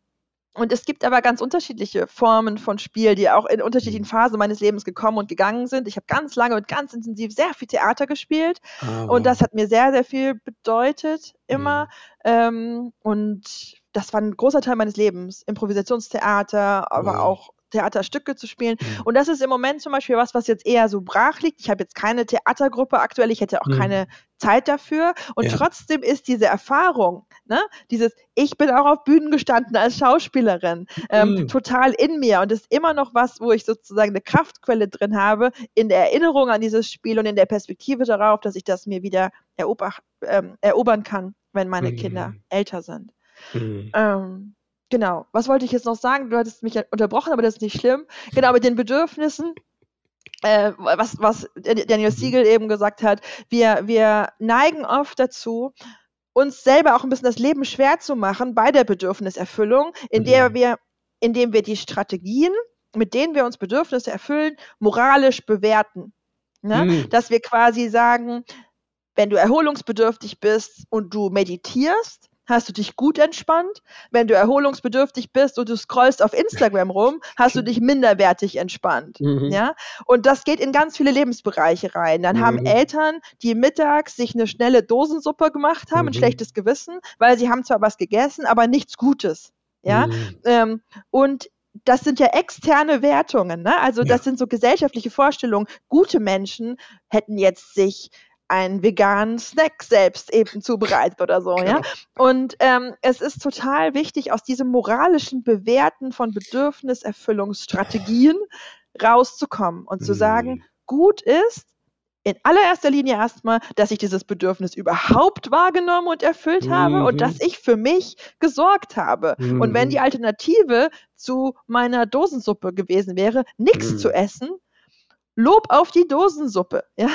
und es gibt aber ganz unterschiedliche Formen von Spiel, die auch in unterschiedlichen. Phasen meines Lebens gekommen und gegangen sind. Ich habe ganz lange und ganz intensiv sehr viel Theater gespielt oh. und das hat mir sehr, sehr viel bedeutet immer. Mhm. Ähm, und das war ein großer Teil meines Lebens. Improvisationstheater, aber wow. auch Theaterstücke zu spielen. Mhm. Und das ist im Moment zum Beispiel was, was jetzt eher so brach liegt. Ich habe jetzt keine Theatergruppe aktuell, ich hätte auch mhm. keine Zeit dafür. Und ja. trotzdem ist diese Erfahrung, ne, dieses, ich bin auch auf Bühnen gestanden als Schauspielerin, ähm, mhm. total in mir und ist immer noch was, wo ich sozusagen eine Kraftquelle drin habe, in der Erinnerung an dieses Spiel und in der Perspektive darauf, dass ich das mir wieder erober, ähm, erobern kann, wenn meine Kinder mhm. älter sind. Mhm. Ähm, Genau. Was wollte ich jetzt noch sagen? Du hattest mich unterbrochen, aber das ist nicht schlimm. Genau, mit den Bedürfnissen. Äh, was, was Daniel Siegel eben gesagt hat, wir, wir neigen oft dazu, uns selber auch ein bisschen das Leben schwer zu machen bei der Bedürfniserfüllung, indem mhm. wir, indem wir die Strategien, mit denen wir uns Bedürfnisse erfüllen, moralisch bewerten. Ne? Mhm. Dass wir quasi sagen, wenn du erholungsbedürftig bist und du meditierst, hast du dich gut entspannt. Wenn du erholungsbedürftig bist und du scrollst auf Instagram rum, hast du dich minderwertig entspannt. Mhm. Ja? Und das geht in ganz viele Lebensbereiche rein. Dann mhm. haben Eltern, die mittags sich eine schnelle Dosensuppe gemacht haben, mhm. ein schlechtes Gewissen, weil sie haben zwar was gegessen, aber nichts Gutes. Ja? Mhm. Ähm, und das sind ja externe Wertungen, ne? Also das ja. sind so gesellschaftliche Vorstellungen. Gute Menschen hätten jetzt sich einen veganen Snack selbst eben zubereitet oder so, genau. ja. Und ähm, es ist total wichtig, aus diesem moralischen Bewerten von Bedürfniserfüllungsstrategien rauszukommen und zu sagen, mhm. gut ist, in allererster Linie erstmal, dass ich dieses Bedürfnis überhaupt wahrgenommen und erfüllt habe und dass mhm. ich für mich gesorgt habe. Mhm. Und wenn die mhm. Alternative zu meiner Dosensuppe gewesen wäre, nichts mhm. zu essen, Lob auf die Dosensuppe. Ja?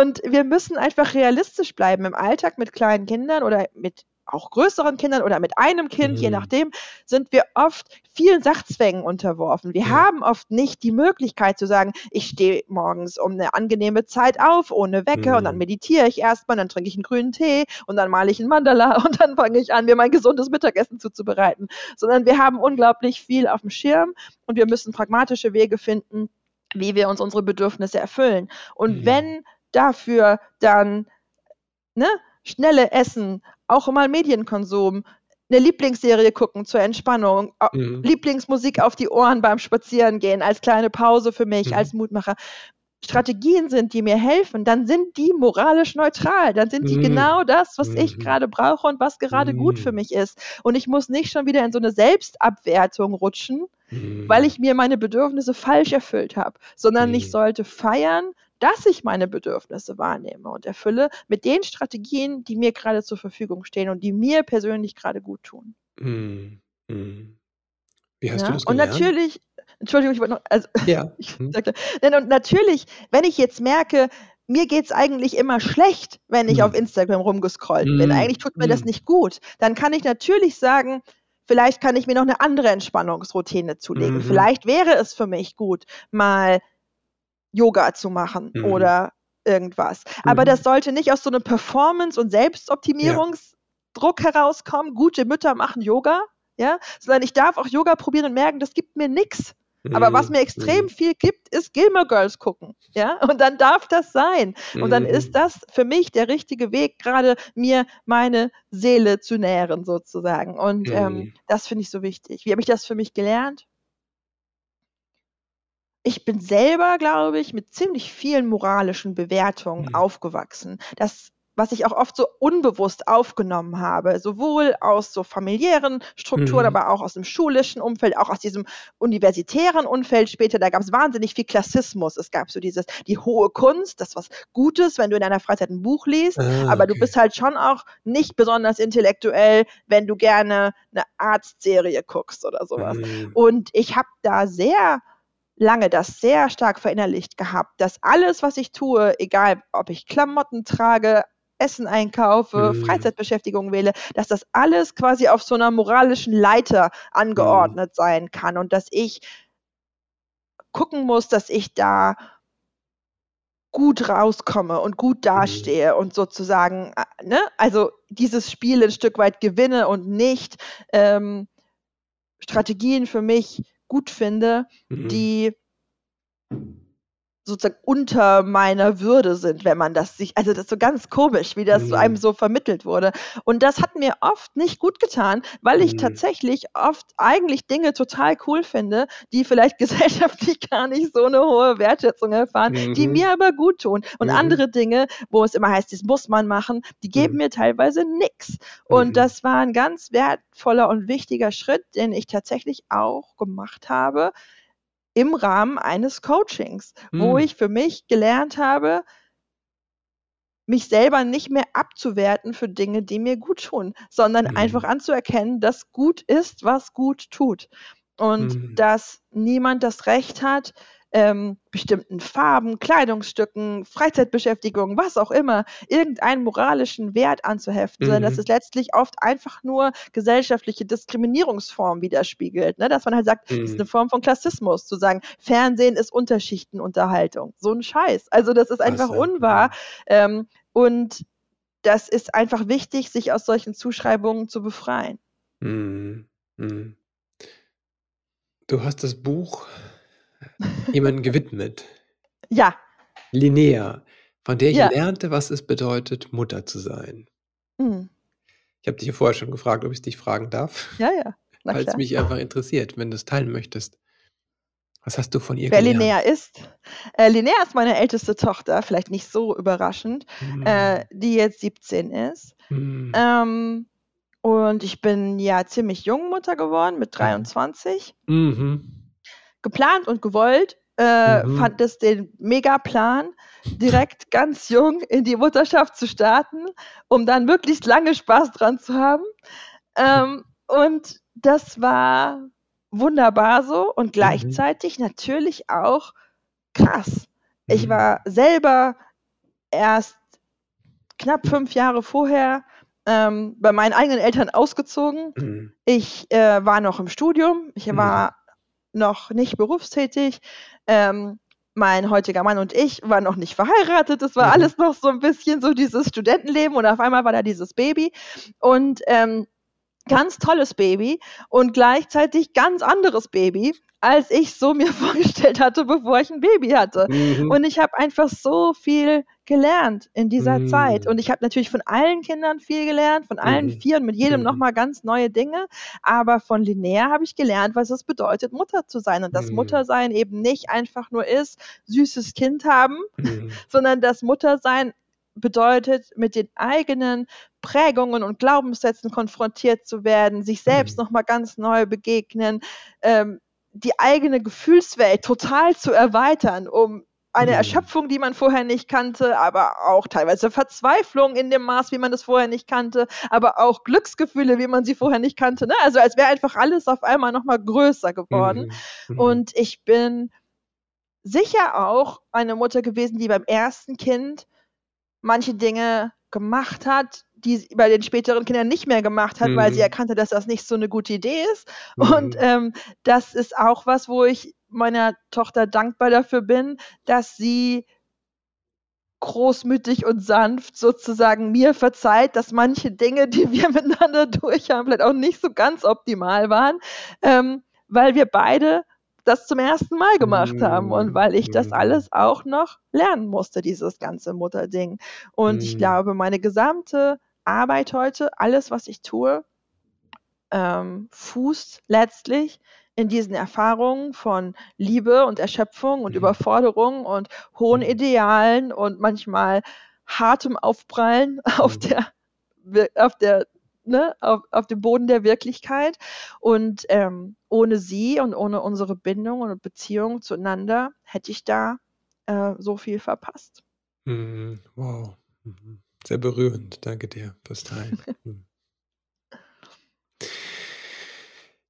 Und wir müssen einfach realistisch bleiben im Alltag mit kleinen Kindern oder mit auch größeren Kindern oder mit einem Kind, mhm. je nachdem, sind wir oft vielen Sachzwängen unterworfen. Wir ja. haben oft nicht die Möglichkeit zu sagen, ich stehe morgens um eine angenehme Zeit auf, ohne Wecker mhm. und dann mhm. meditiere ich erstmal, dann trinke ich einen grünen Tee und dann male ich einen Mandala und dann fange ich an, mir mein gesundes Mittagessen zuzubereiten. Sondern wir haben unglaublich viel auf dem Schirm und wir müssen pragmatische Wege finden, wie wir uns unsere Bedürfnisse erfüllen. Und mhm. wenn dafür dann ne, schnelle Essen, auch mal Medienkonsum, eine Lieblingsserie gucken zur Entspannung, mhm. Lieblingsmusik auf die Ohren beim Spazierengehen als kleine Pause für mich, mhm. als Mutmacher. Strategien sind, die mir helfen, dann sind die moralisch neutral. Dann sind die mhm. genau das, was ich mhm. gerade brauche und was gerade gut für mhm. mich ist. Und ich muss nicht schon wieder in so eine Selbstabwertung rutschen, mhm. weil ich mir meine Bedürfnisse falsch erfüllt habe, sondern mhm. ich sollte feiern, dass ich meine Bedürfnisse wahrnehme und erfülle mit den Strategien, die mir gerade zur Verfügung stehen und die mir persönlich gerade gut tun. Mhm. mhm. Wie hast ja? du das gelernt? Und natürlich, Entschuldigung, ich wollte noch, also, ja. ich mhm. sagte, denn und natürlich, wenn ich jetzt merke, mir geht es eigentlich immer schlecht, wenn ich hm. auf Instagram rumgescrollt hm. bin. Eigentlich tut mir hm. das nicht gut. Dann kann ich natürlich sagen, Vielleicht kann ich mir noch eine andere Entspannungsroutine zulegen. Mhm. Vielleicht wäre es für mich gut, mal Yoga zu machen mhm. oder irgendwas. Mhm. Aber das sollte nicht aus so einem Performance- und Selbstoptimierungsdruck ja. herauskommen. Gute Mütter machen Yoga, ja, sondern ich darf auch Yoga probieren und merken, das gibt mir nichts. Aber was mir extrem mhm. viel gibt, ist Gilmore Girls gucken. Ja, und dann darf das sein. Und dann ist mhm. das für mich der richtige Weg, gerade mir meine Seele zu nähren, sozusagen. Und ähm, mhm. das finde ich so wichtig. Wie habe ich das für mich gelernt? Ich bin selber, glaube ich, mit ziemlich vielen moralischen Bewertungen aufgewachsen. Das was ich auch oft so unbewusst aufgenommen habe, sowohl aus so familiären Strukturen, mhm. aber auch aus dem schulischen Umfeld, auch aus diesem universitären Umfeld später. Da gab es wahnsinnig viel Klassismus. Es gab so dieses, die hohe Kunst, das was Gutes, wenn du in deiner Freizeit ein Buch liest, ah, aber okay. du bist halt schon auch nicht besonders intellektuell, wenn du gerne eine Arztserie guckst oder sowas. Mhm. Und ich habe da sehr lange das sehr stark verinnerlicht gehabt, dass alles, was ich tue, egal ob ich Klamotten trage, Essen einkaufe, mhm. Freizeitbeschäftigung wähle, dass das alles quasi auf so einer moralischen Leiter angeordnet mhm. sein kann und dass ich gucken muss, dass ich da gut rauskomme und gut mhm. dastehe mhm. und sozusagen, äh, ne, also dieses Spiel ein Stück weit gewinne und nicht ähm, Strategien für mich gut finde, mhm. die sozusagen unter meiner Würde sind, wenn man das sich, also das ist so ganz komisch, wie das mhm. einem so vermittelt wurde. Und das hat mir oft nicht gut getan, weil ich mhm. tatsächlich oft eigentlich Dinge total cool finde, die vielleicht gesellschaftlich gar nicht so eine hohe Wertschätzung erfahren, mhm. die mir aber gut tun. Und mhm. andere Dinge, wo es immer heißt, das muss man machen, die geben mhm. mir teilweise nichts. Und mhm. das war ein ganz wertvoller und wichtiger Schritt, den ich tatsächlich auch gemacht habe, im Rahmen eines Coachings, hm. wo ich für mich gelernt habe, mich selber nicht mehr abzuwerten für Dinge, die mir gut tun, sondern hm. einfach anzuerkennen, dass gut ist, was gut tut. Und hm. dass niemand das Recht hat, ähm, bestimmten Farben, Kleidungsstücken, Freizeitbeschäftigung, was auch immer, irgendeinen moralischen Wert anzuheften, mhm. sondern dass es letztlich oft einfach nur gesellschaftliche Diskriminierungsformen widerspiegelt. Ne? Dass man halt sagt, mhm. das ist eine Form von Klassismus, zu sagen, Fernsehen ist Unterschichtenunterhaltung. So ein Scheiß. Also das ist einfach was, unwahr. Ja. Ähm, und das ist einfach wichtig, sich aus solchen Zuschreibungen zu befreien. Mhm. Mhm. Du hast das Buch jemandem gewidmet. Ja. Linnea, von der ich Ja. lernte, was es bedeutet, Mutter zu sein. Mhm. Ich habe dich ja vorher schon gefragt, ob ich dich fragen darf, Ja, ja. weil es mich einfach interessiert, wenn du es teilen möchtest. Was hast du von ihr Wer Linnea ist? Äh, Linnea ist meine älteste Tochter, vielleicht nicht so überraschend, Mhm. äh, die jetzt 17 ist. Mhm. Ähm, und ich bin ja ziemlich jung Mutter geworden mit 23. Mhm geplant und gewollt, äh, mhm. fand es den Megaplan, direkt ganz jung in die Mutterschaft zu starten, um dann möglichst lange Spaß dran zu haben. Ähm, und das war wunderbar so und mhm. gleichzeitig mhm. natürlich auch krass. Ich mhm. war selber erst knapp fünf Jahre vorher ähm, bei meinen eigenen Eltern ausgezogen. Mhm. Ich äh, war noch im Studium. Ich mhm. war noch nicht berufstätig. Ähm, mein heutiger Mann und ich waren noch nicht verheiratet. Das war mhm. alles noch so ein bisschen so dieses Studentenleben und auf einmal war da dieses Baby. Und ähm, ganz tolles Baby und gleichzeitig ganz anderes Baby, als ich so mir vorgestellt hatte, bevor ich ein Baby hatte. Mhm. Und ich habe einfach so viel gelernt in dieser mhm. Zeit. Und ich habe natürlich von allen Kindern viel gelernt, von allen mhm. vier und mit jedem mhm. nochmal ganz neue Dinge. Aber von Linnea habe ich gelernt, was es bedeutet, Mutter zu sein. Und dass mhm. Muttersein eben nicht einfach nur ist, süßes Kind haben, mhm. sondern dass Muttersein bedeutet, mit den eigenen Prägungen und Glaubenssätzen konfrontiert zu werden, sich selbst mhm. nochmal ganz neu begegnen, ähm, die eigene Gefühlswelt total zu erweitern, um eine mhm. Erschöpfung, die man vorher nicht kannte, aber auch teilweise Verzweiflung in dem Maß, wie man das vorher nicht kannte, aber auch Glücksgefühle, wie man sie vorher nicht kannte. Ne? Also als wäre einfach alles auf einmal nochmal größer geworden. Mhm. Mhm. Und ich bin sicher auch eine Mutter gewesen, die beim ersten Kind manche Dinge gemacht hat, die sie bei den späteren Kindern nicht mehr gemacht hat, mhm. weil sie mhm. erkannte, dass das nicht so eine gute Idee ist. Mhm. Und ähm, das ist auch was, wo ich meiner Tochter dankbar dafür bin, dass sie großmütig und sanft sozusagen mir verzeiht, dass manche Dinge, die wir miteinander durch haben, vielleicht auch nicht so ganz optimal waren, ähm, weil wir beide das zum ersten Mal gemacht haben und weil ich das mhm. alles auch noch lernen musste, dieses ganze Mutterding. Und ich mhm. glaube, meine gesamte Arbeit heute, alles, was ich tue, ähm, fußt letztlich in diesen Erfahrungen von Liebe und Erschöpfung und mhm. Überforderung und hohen Idealen und manchmal hartem Aufprallen auf mhm. der, auf der Ne, auf, auf dem Boden der Wirklichkeit. Und ähm, ohne sie und ohne unsere Bindung und Beziehung zueinander hätte ich da äh, so viel verpasst. Mhm. Wow. Mhm. Sehr berührend. Danke dir fürs Teilen. Mhm.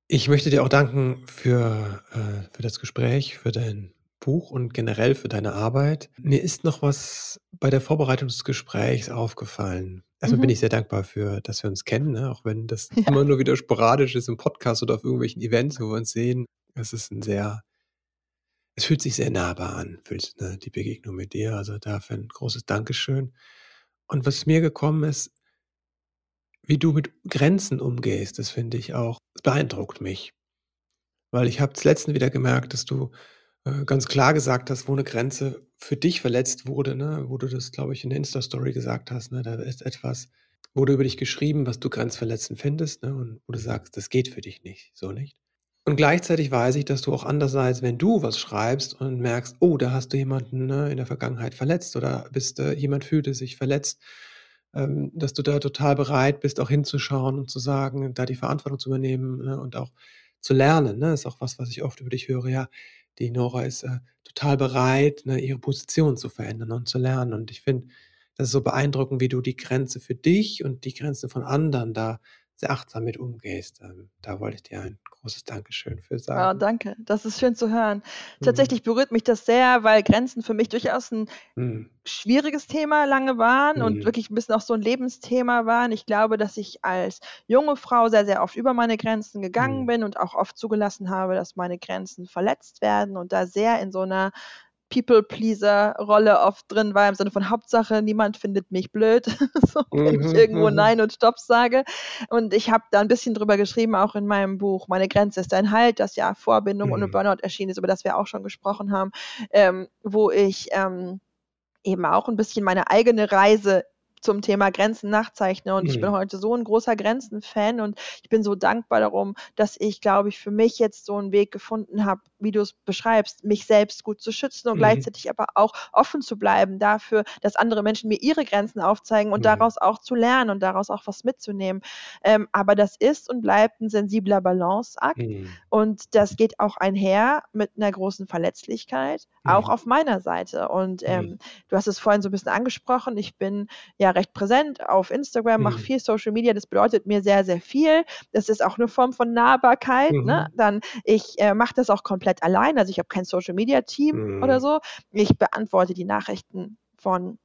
Ich möchte dir auch danken für, äh, für das Gespräch, für dein Buch und generell für deine Arbeit. Mir ist noch was bei der Vorbereitung des Gesprächs aufgefallen. Erstmal bin mhm. ich sehr dankbar für, dass wir uns kennen, ne? auch wenn das Ja. immer nur wieder sporadisch ist im Podcast oder auf irgendwelchen Events, wo wir uns sehen. Es ist ein sehr, es fühlt sich sehr nahbar an, fühlt, ne, die Begegnung mit dir. Also dafür ein großes Dankeschön. Und was mir gekommen ist, wie du mit Grenzen umgehst, das finde ich auch, das beeindruckt mich. Weil ich habe zuletzt wieder gemerkt, dass du äh, ganz klar gesagt hast, wo eine Grenze für dich verletzt wurde, ne? wo du das, glaube ich, in der Insta-Story gesagt hast. Ne? Da ist etwas, wurde über dich geschrieben, was du grenzverletzend findest ne? und wo du sagst, das geht für dich nicht, so nicht. Und gleichzeitig weiß ich, dass du auch andererseits, wenn du was schreibst und merkst, oh, da hast du jemanden ne, in der Vergangenheit verletzt oder bist äh, jemand fühlte sich verletzt, ähm, dass du da total bereit bist, auch hinzuschauen und zu sagen, da die Verantwortung zu übernehmen ne, und auch zu lernen. Ne? Ist auch was, was ich oft über dich höre. Ja, die Nora ist äh, total bereit, ne, ihre Position zu verändern und zu lernen. Und ich finde, das ist so beeindruckend, wie du die Grenze für dich und die Grenze von anderen da sehr achtsam mit umgehst. Ähm, da wollte ich dir ein großes Dankeschön für sagen. Ja, danke. Das ist schön zu hören. Mhm. Tatsächlich berührt mich das sehr, weil Grenzen für mich durchaus ein mhm. schwieriges Thema lange waren mhm. und wirklich ein bisschen auch so ein Lebensthema waren. Ich glaube, dass ich als junge Frau sehr, sehr oft über meine Grenzen gegangen mhm. bin und auch oft zugelassen habe, dass meine Grenzen verletzt werden und da sehr in so einer People-Pleaser-Rolle oft drin war, im Sinne von Hauptsache, niemand findet mich blöd, so, wenn ich mhm, irgendwo mhm. Nein und Stopp sage. Und ich habe da ein bisschen drüber geschrieben, auch in meinem Buch, Meine Grenze ist ein Halt, das ja Vorbindung mhm. ohne Burnout erschienen ist, über das wir auch schon gesprochen haben, ähm, wo ich ähm, eben auch ein bisschen meine eigene Reise zum Thema Grenzen nachzeichne. Und mhm. ich bin mhm. heute so ein großer Grenzen-Fan und ich bin so dankbar darum, dass ich, glaube ich, für mich jetzt so einen Weg gefunden habe, wie du es beschreibst, mich selbst gut zu schützen und mhm. gleichzeitig aber auch offen zu bleiben dafür, dass andere Menschen mir ihre Grenzen aufzeigen und mhm. daraus auch zu lernen und daraus auch was mitzunehmen. Ähm, aber das ist und bleibt ein sensibler Balanceakt mhm. und das geht auch einher mit einer großen Verletzlichkeit, auch auf meiner Seite. Und ähm, du hast es vorhin so ein bisschen angesprochen. Ich bin ja recht präsent auf Instagram, mhm. mache viel Social Media. Das bedeutet mir sehr, sehr viel. Das ist auch eine Form von Nahbarkeit. Mhm. Ne? Dann ich äh, mache das auch komplett allein. Also ich habe kein Social Media Team mhm. oder so. Ich beantworte die Nachrichten von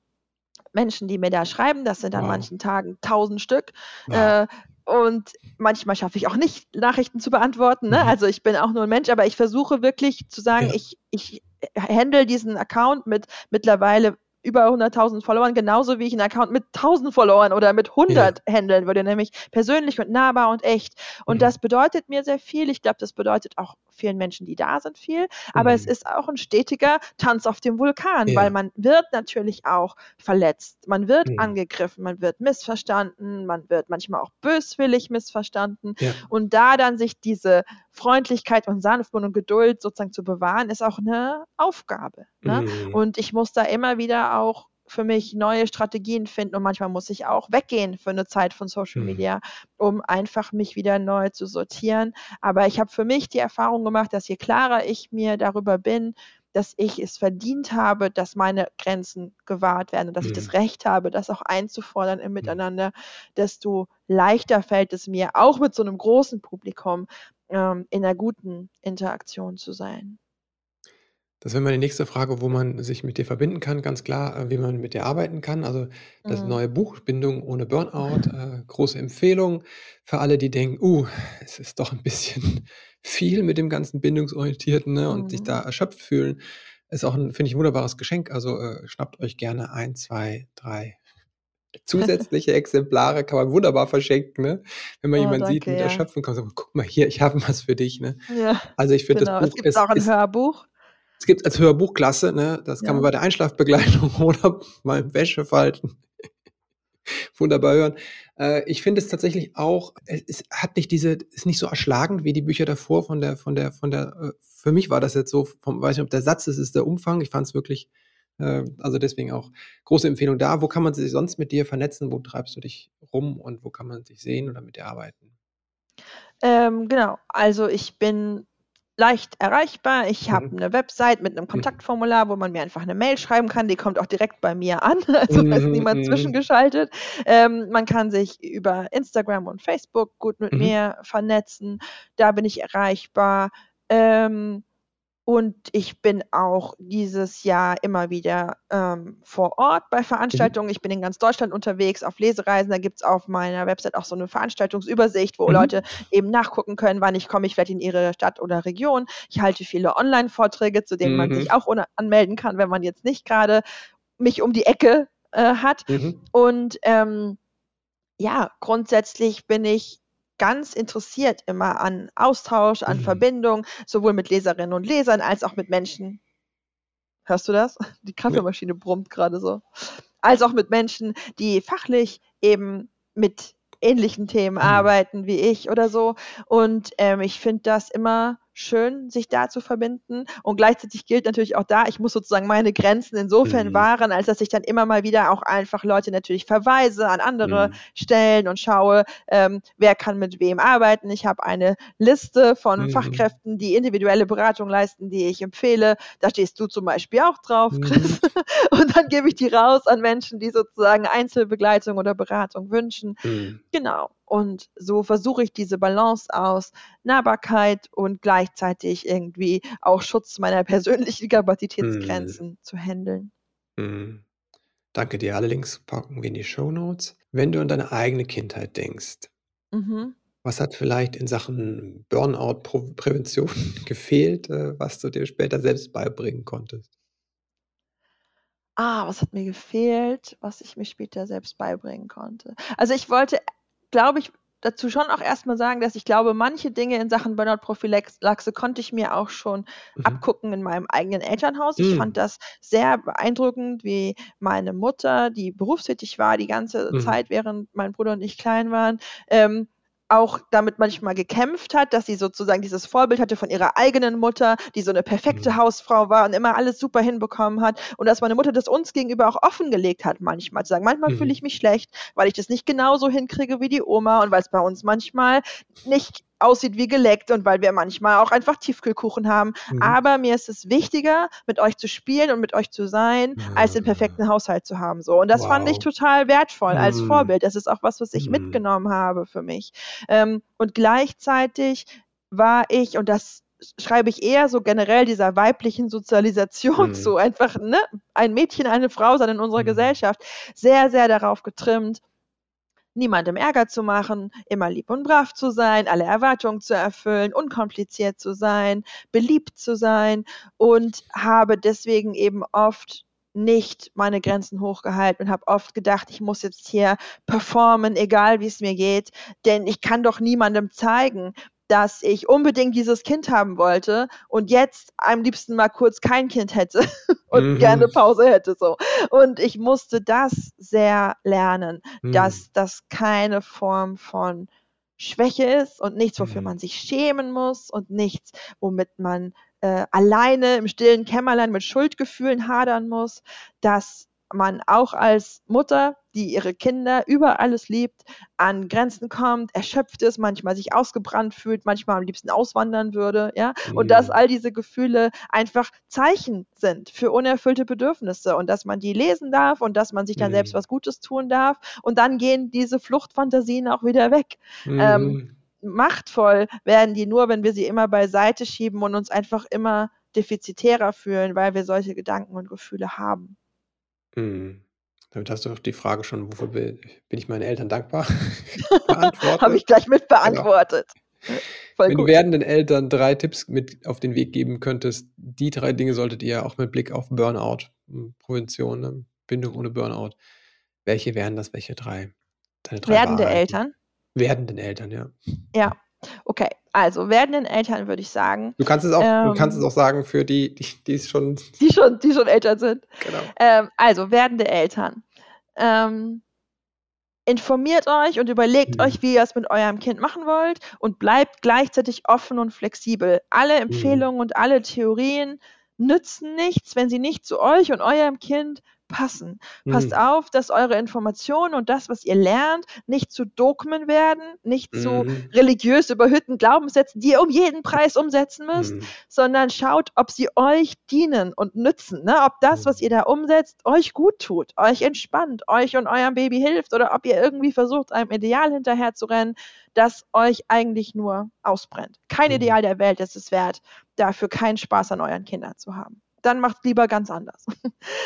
Menschen, die mir da schreiben. Das sind an wow. manchen Tagen tausend Stück. Wow. Äh, und manchmal schaffe ich auch nicht, Nachrichten zu beantworten. Ne? Mhm. Also ich bin auch nur ein Mensch, aber ich versuche wirklich zu sagen, ja. ich, ich handle diesen Account mit mittlerweile über 100.000 Followern, genauso wie ich einen Account mit 1.000 Followern oder mit 100 ja. handeln würde, nämlich persönlich und nahbar und echt. Und mhm. das bedeutet mir sehr viel. Ich glaube, das bedeutet auch vielen Menschen, die da sind, viel. Aber mhm. es ist auch ein stetiger Tanz auf dem Vulkan, ja. weil man wird natürlich auch verletzt, man wird mhm. angegriffen, man wird missverstanden, man wird manchmal auch böswillig missverstanden. Ja. Und da dann sich diese Freundlichkeit und Sanftmut und Geduld sozusagen zu bewahren, ist auch eine Aufgabe. Ne? Mhm. Und ich muss da immer wieder auch für mich neue Strategien finden und manchmal muss ich auch weggehen für eine Zeit von Social mhm. Media, um einfach mich wieder neu zu sortieren. Aber ich habe für mich die Erfahrung gemacht, dass je klarer ich mir darüber bin, dass ich es verdient habe, dass meine Grenzen gewahrt werden und dass mhm. ich das mhm. Recht habe, das auch einzufordern im mhm. Miteinander, desto leichter fällt es mir, auch mit so einem großen Publikum ähm, in einer guten Interaktion zu sein. Das wäre meine nächste Frage, wo man sich mit dir verbinden kann, ganz klar, äh, wie man mit dir arbeiten kann. Also das Mhm. neue Buch Bindung ohne Burnout, äh, große Empfehlung für alle, die denken, uh, es ist doch ein bisschen viel mit dem ganzen Bindungsorientierten ne, und sich da mhm. erschöpft fühlen. Ist auch ein, finde ich, ein wunderbares Geschenk. Also äh, schnappt euch gerne ein, zwei, drei zusätzliche Exemplare, kann man wunderbar verschenken, ne? Wenn man Oh, jemanden sieht mit ja. Erschöpfen, kann man sagen, guck mal hier, ich habe was für dich, ne? Ja, Also ich finde, das genau. Es gibt auch ein ist Hörbuch. Es gibt als Hörbuchklasse, ne? das kann man bei der Einschlafbegleitung oder beim Wäschefalten wunderbar hören. Äh, ich finde es tatsächlich auch, es hat nicht diese, ist nicht so erschlagend wie die Bücher davor von der, von der, von der, äh, für mich war das jetzt so, vom, weiß nicht, ob der Satz ist, ist der Umfang. Ich fand es wirklich also deswegen auch große Empfehlung da. Wo kann man sich sonst mit dir vernetzen? Wo treibst du dich rum und wo kann man sich sehen oder mit dir arbeiten? Ähm, genau, also ich bin leicht erreichbar. Ich habe mhm. eine Website mit einem mhm. Kontaktformular, wo man mir einfach eine Mail schreiben kann. Die kommt auch direkt bei mir an, also da ist mhm, niemand zwischengeschaltet. Ähm, man kann sich über Instagram und Facebook gut mit mir vernetzen. Da bin ich erreichbar. Ähm, und ich bin auch dieses Jahr immer wieder ähm, vor Ort bei Veranstaltungen. Mhm. Ich bin in ganz Deutschland unterwegs auf Lesereisen. Da gibt es auf meiner Website auch so eine Veranstaltungsübersicht, wo mhm. Leute eben nachgucken können, wann ich komme. Ich vielleicht in ihre Stadt oder Region. Ich halte viele Online-Vorträge, zu denen mhm. man sich auch anmelden kann, wenn man jetzt nicht gerade mich um die Ecke äh, hat. Mhm. Und ähm, ja, grundsätzlich bin ich ganz interessiert immer an Austausch, an mhm. Verbindung, sowohl mit Leserinnen und Lesern als auch mit Menschen. Hörst du das? Die Kaffeemaschine brummt gerade so. Als auch mit Menschen, die fachlich eben mit ähnlichen Themen mhm. arbeiten wie ich oder so. Und ähm, ich finde das immer schön, sich da zu verbinden. Und gleichzeitig gilt natürlich auch da, ich muss sozusagen meine Grenzen insofern mhm. wahren, als dass ich dann immer mal wieder auch einfach Leute natürlich verweise an andere mhm. Stellen und schaue, ähm, wer kann mit wem arbeiten. Ich habe eine Liste von mhm. Fachkräften, die individuelle Beratung leisten, die ich empfehle. Da stehst du zum Beispiel auch drauf, mhm. Chris. Und dann gebe ich die raus an Menschen, die sozusagen Einzelbegleitung oder Beratung wünschen. Mhm. Genau. Und so versuche ich diese Balance aus Nahbarkeit und gleichzeitig irgendwie auch Schutz meiner persönlichen Kapazitätsgrenzen mm. zu handeln. Mm. Danke dir. Alle Links packen wir in die Show Notes. Wenn du an deine eigene Kindheit denkst, mhm. was hat vielleicht in Sachen Burnout-Prävention gefehlt, äh, was du dir später selbst beibringen konntest? Ah, was hat mir gefehlt, was ich mir später selbst beibringen konnte? Also ich wollte glaube ich, dazu schon auch erstmal sagen, dass ich glaube, manche Dinge in Sachen Burnout-Prophylaxe konnte ich mir auch schon mhm. abgucken in meinem eigenen Elternhaus. Mhm. Ich fand das sehr beeindruckend, wie meine Mutter, die berufstätig war die ganze mhm. Zeit, während mein Bruder und ich klein waren, ähm, auch damit manchmal gekämpft hat, dass sie sozusagen dieses Vorbild hatte von ihrer eigenen Mutter, die so eine perfekte mhm. Hausfrau war und immer alles super hinbekommen hat und dass meine Mutter das uns gegenüber auch offengelegt hat manchmal zu sagen, manchmal mhm. fühle ich mich schlecht, weil ich das nicht genauso hinkriege wie die Oma und weil es bei uns manchmal nicht aussieht wie geleckt und weil wir manchmal auch einfach Tiefkühlkuchen haben. Mhm. Aber mir ist es wichtiger, mit euch zu spielen und mit euch zu sein, mhm. als den perfekten Haushalt zu haben. So. Und das wow. fand ich total wertvoll mhm. als Vorbild. Das ist auch was, was ich mhm. mitgenommen habe für mich. Ähm, und gleichzeitig war ich, und das schreibe ich eher so generell dieser weiblichen Sozialisation mhm. zu, einfach ne, ein Mädchen, eine Frau sein in unserer mhm. Gesellschaft, sehr, sehr darauf getrimmt, niemandem Ärger zu machen, immer lieb und brav zu sein, alle Erwartungen zu erfüllen, unkompliziert zu sein, beliebt zu sein und habe deswegen eben oft nicht meine Grenzen hochgehalten und habe oft gedacht, ich muss jetzt hier performen, egal wie es mir geht, denn ich kann doch niemandem zeigen, dass ich unbedingt dieses Kind haben wollte und jetzt am liebsten mal kurz kein Kind hätte und mhm. gerne Pause hätte so. Und ich musste das sehr lernen, mhm. dass das keine Form von Schwäche ist und nichts, wofür mhm. man sich schämen muss und nichts, womit man äh, alleine im stillen Kämmerlein mit Schuldgefühlen hadern muss, dass man auch als Mutter, die ihre Kinder über alles liebt, an Grenzen kommt, erschöpft ist, manchmal sich ausgebrannt fühlt, manchmal am liebsten auswandern würde, ja, mhm. und dass all diese Gefühle einfach Zeichen sind für unerfüllte Bedürfnisse und dass man die lesen darf und dass man sich dann mhm. selbst was Gutes tun darf und dann gehen diese Fluchtfantasien auch wieder weg. Ähm, mhm. Ähm, machtvoll werden die nur, wenn wir sie immer beiseite schieben und uns einfach immer defizitärer fühlen, weil wir solche Gedanken und Gefühle haben. Mhm. Damit hast du auch die Frage schon, wofür bin ich meinen Eltern dankbar? Habe ich gleich mit genau. beantwortet. Genau. Wenn gut. du werdenden Eltern drei Tipps mit auf den Weg geben könntest, die drei Dinge solltet ihr auch mit Blick auf Burnout, hm, Prävention, ne, Bindung ohne Burnout. Welche wären das? Welche drei? drei Werdende. Eltern? Werdenden Eltern, ja. Ja, okay. Also werdenden Eltern würde ich sagen. Du kannst es auch, ähm, du kannst es auch sagen für die, die, die es schon, die schon, die schon Eltern sind. Genau. Ähm, also werdende Eltern. Ähm, informiert euch und überlegt mhm. euch, wie ihr es mit eurem Kind machen wollt und bleibt gleichzeitig offen und flexibel. Alle mhm. Empfehlungen mhm. und alle Theorien nützen nichts, wenn sie nicht zu euch und eurem Kind passen. Passt mhm. auf, dass eure Informationen und das, was ihr lernt, nicht zu Dogmen werden, nicht mhm. zu religiös überhöhten Glaubenssätzen, die ihr um jeden Preis umsetzen müsst, mhm. sondern schaut, ob sie euch dienen und nützen. Ne? Ob das, was ihr da umsetzt, euch gut tut, euch entspannt, euch und eurem Baby hilft oder ob ihr irgendwie versucht, einem Ideal hinterher zu rennen, das euch eigentlich nur ausbrennt. Kein mhm. Ideal der Welt ist es wert, dafür keinen Spaß an euren Kindern zu haben dann macht lieber ganz anders.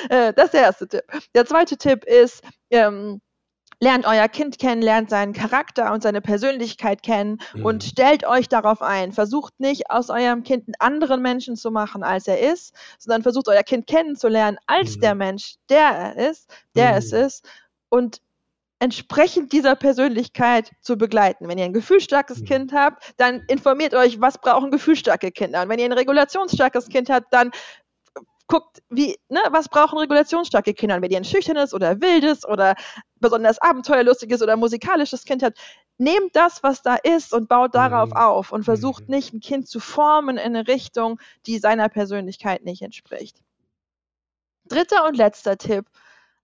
Äh, das ist der erste Tipp. Der zweite Tipp ist, ähm, lernt euer Kind kennen, lernt seinen Charakter und seine Persönlichkeit kennen mhm. und stellt euch darauf ein. Versucht nicht aus eurem Kind einen anderen Menschen zu machen, als er ist, sondern versucht euer Kind kennenzulernen als mhm. der Mensch, der er ist, der mhm. es ist und entsprechend dieser Persönlichkeit zu begleiten. Wenn ihr ein gefühlsstarkes mhm. Kind habt, dann informiert euch, was brauchen gefühlsstarke Kinder. Und wenn ihr ein regulationsstarkes Kind habt, dann guckt, wie, ne, was brauchen regulationsstarke Kinder, wenn ihr ein schüchternes oder wildes oder besonders abenteuerlustiges oder musikalisches Kind habt. Nehmt das, was da ist und baut darauf mhm. auf und versucht mhm. nicht, ein Kind zu formen in eine Richtung, die seiner Persönlichkeit nicht entspricht. Dritter und letzter Tipp.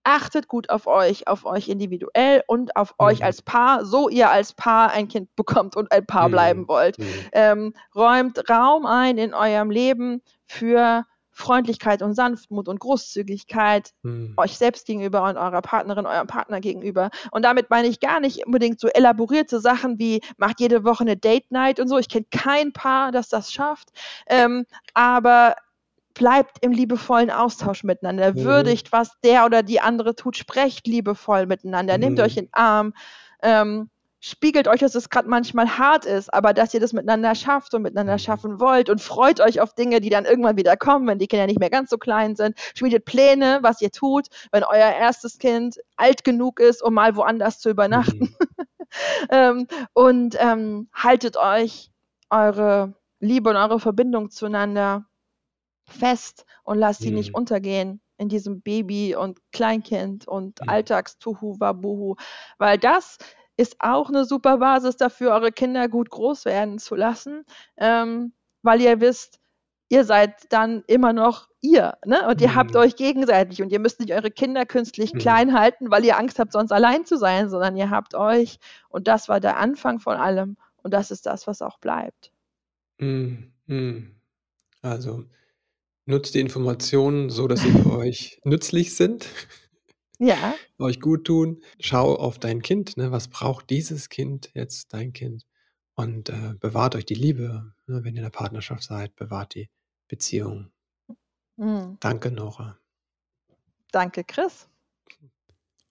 Achtet gut auf euch, auf euch individuell und auf mhm. euch als Paar, so ihr als Paar ein Kind bekommt und ein Paar mhm. bleiben wollt. Mhm. Ähm, räumt Raum ein in eurem Leben für Freundlichkeit und Sanftmut und Großzügigkeit hm. euch selbst gegenüber und eurer Partnerin, eurem Partner gegenüber. Und damit meine ich gar nicht unbedingt so elaborierte Sachen wie macht jede Woche eine Date Night und so. Ich kenne kein Paar, das das schafft. Ähm, aber bleibt im liebevollen Austausch miteinander, mhm. würdigt, was der oder die andere tut, sprecht liebevoll miteinander, mhm. nehmt euch in den Arm. Ähm, spiegelt euch, dass es gerade manchmal hart ist, aber dass ihr das miteinander schafft und miteinander mhm. schaffen wollt und freut euch auf Dinge, die dann irgendwann wieder kommen, wenn die Kinder nicht mehr ganz so klein sind. Schmiedet Pläne, was ihr tut, wenn euer erstes Kind alt genug ist, um mal woanders zu übernachten. Mhm. ähm, und ähm, haltet euch eure Liebe und eure Verbindung zueinander fest und lasst sie mhm. nicht untergehen in diesem Baby und Kleinkind und mhm. Alltagstuhu wabuhu, weil das ist auch eine super Basis dafür, eure Kinder gut groß werden zu lassen, ähm, weil ihr wisst, ihr seid dann immer noch ihr, ne? Und ihr mhm. habt euch gegenseitig und ihr müsst nicht eure Kinder künstlich mhm. klein halten, weil ihr Angst habt, sonst allein zu sein, sondern ihr habt euch und das war der Anfang von allem und das ist das, was auch bleibt. Mhm. Also nutzt die Informationen so, dass sie für euch nützlich sind ja. euch gut tun. Schau auf dein Kind, ne? was braucht dieses Kind jetzt, dein Kind? Und äh, bewahrt euch die Liebe, ne? wenn ihr in der Partnerschaft seid, bewahrt die Beziehung. Mhm. Danke, Nora. Danke, Chris.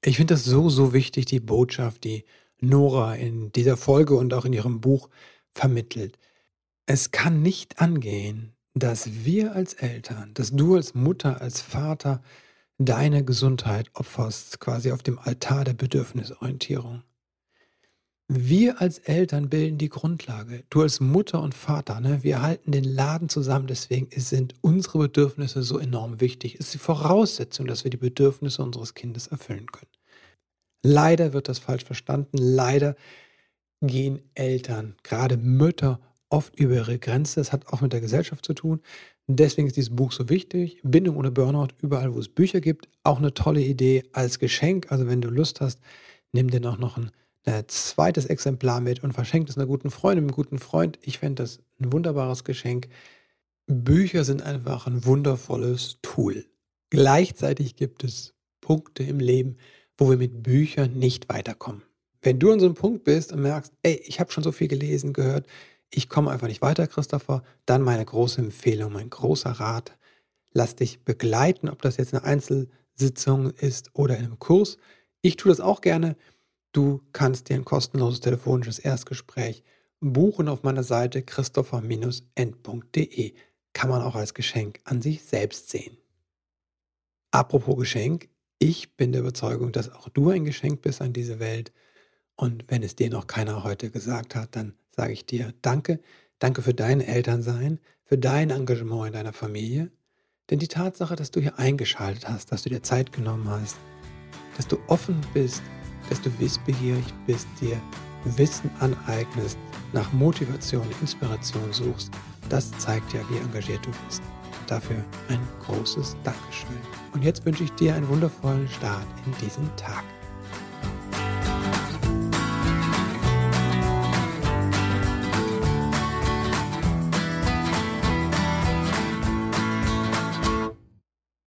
Ich finde das so, so wichtig, die Botschaft, die Nora in dieser Folge und auch in ihrem Buch vermittelt. Es kann nicht angehen, dass wir als Eltern, dass du als Mutter, als Vater deine Gesundheit opferst, quasi auf dem Altar der Bedürfnisorientierung. Wir als Eltern bilden die Grundlage. Du als Mutter und Vater, ne, wir halten den Laden zusammen. Deswegen sind unsere Bedürfnisse so enorm wichtig. Es ist die Voraussetzung, dass wir die Bedürfnisse unseres Kindes erfüllen können. Leider wird das falsch verstanden. Leider gehen Eltern, gerade Mütter, oft über ihre Grenze. Das hat auch mit der Gesellschaft zu tun. Deswegen ist dieses Buch so wichtig. Bindung ohne Burnout, überall, wo es Bücher gibt. Auch eine tolle Idee als Geschenk. Also wenn du Lust hast, nimm dir noch, noch ein, ein zweites Exemplar mit und verschenk es einer guten Freundin, einem guten Freund. Ich fände das ein wunderbares Geschenk. Bücher sind einfach ein wundervolles Tool. Gleichzeitig gibt es Punkte im Leben, wo wir mit Büchern nicht weiterkommen. Wenn du an so einem Punkt bist und merkst, ey, ich habe schon so viel gelesen, gehört, ich komme einfach nicht weiter, Christopher, dann meine große Empfehlung, mein großer Rat. Lass dich begleiten, ob das jetzt eine Einzelsitzung ist oder in einem Kurs. Ich tue das auch gerne. Du kannst dir ein kostenloses telefonisches Erstgespräch buchen auf meiner Seite christopher-end.de. Kann man auch als Geschenk an sich selbst sehen. Apropos Geschenk, ich bin der Überzeugung, dass auch du ein Geschenk bist an diese Welt. Und wenn es dir noch keiner heute gesagt hat, dann sage ich dir Danke. Danke für dein Elternsein, für dein Engagement in deiner Familie. Denn die Tatsache, dass du hier eingeschaltet hast, dass du dir Zeit genommen hast, dass du offen bist, dass du wissbegierig bist, dir Wissen aneignest, nach Motivation, Inspiration suchst, das zeigt ja, wie engagiert du bist. dafür ein großes Dankeschön. Und jetzt wünsche ich dir einen wundervollen Start in diesen Tag.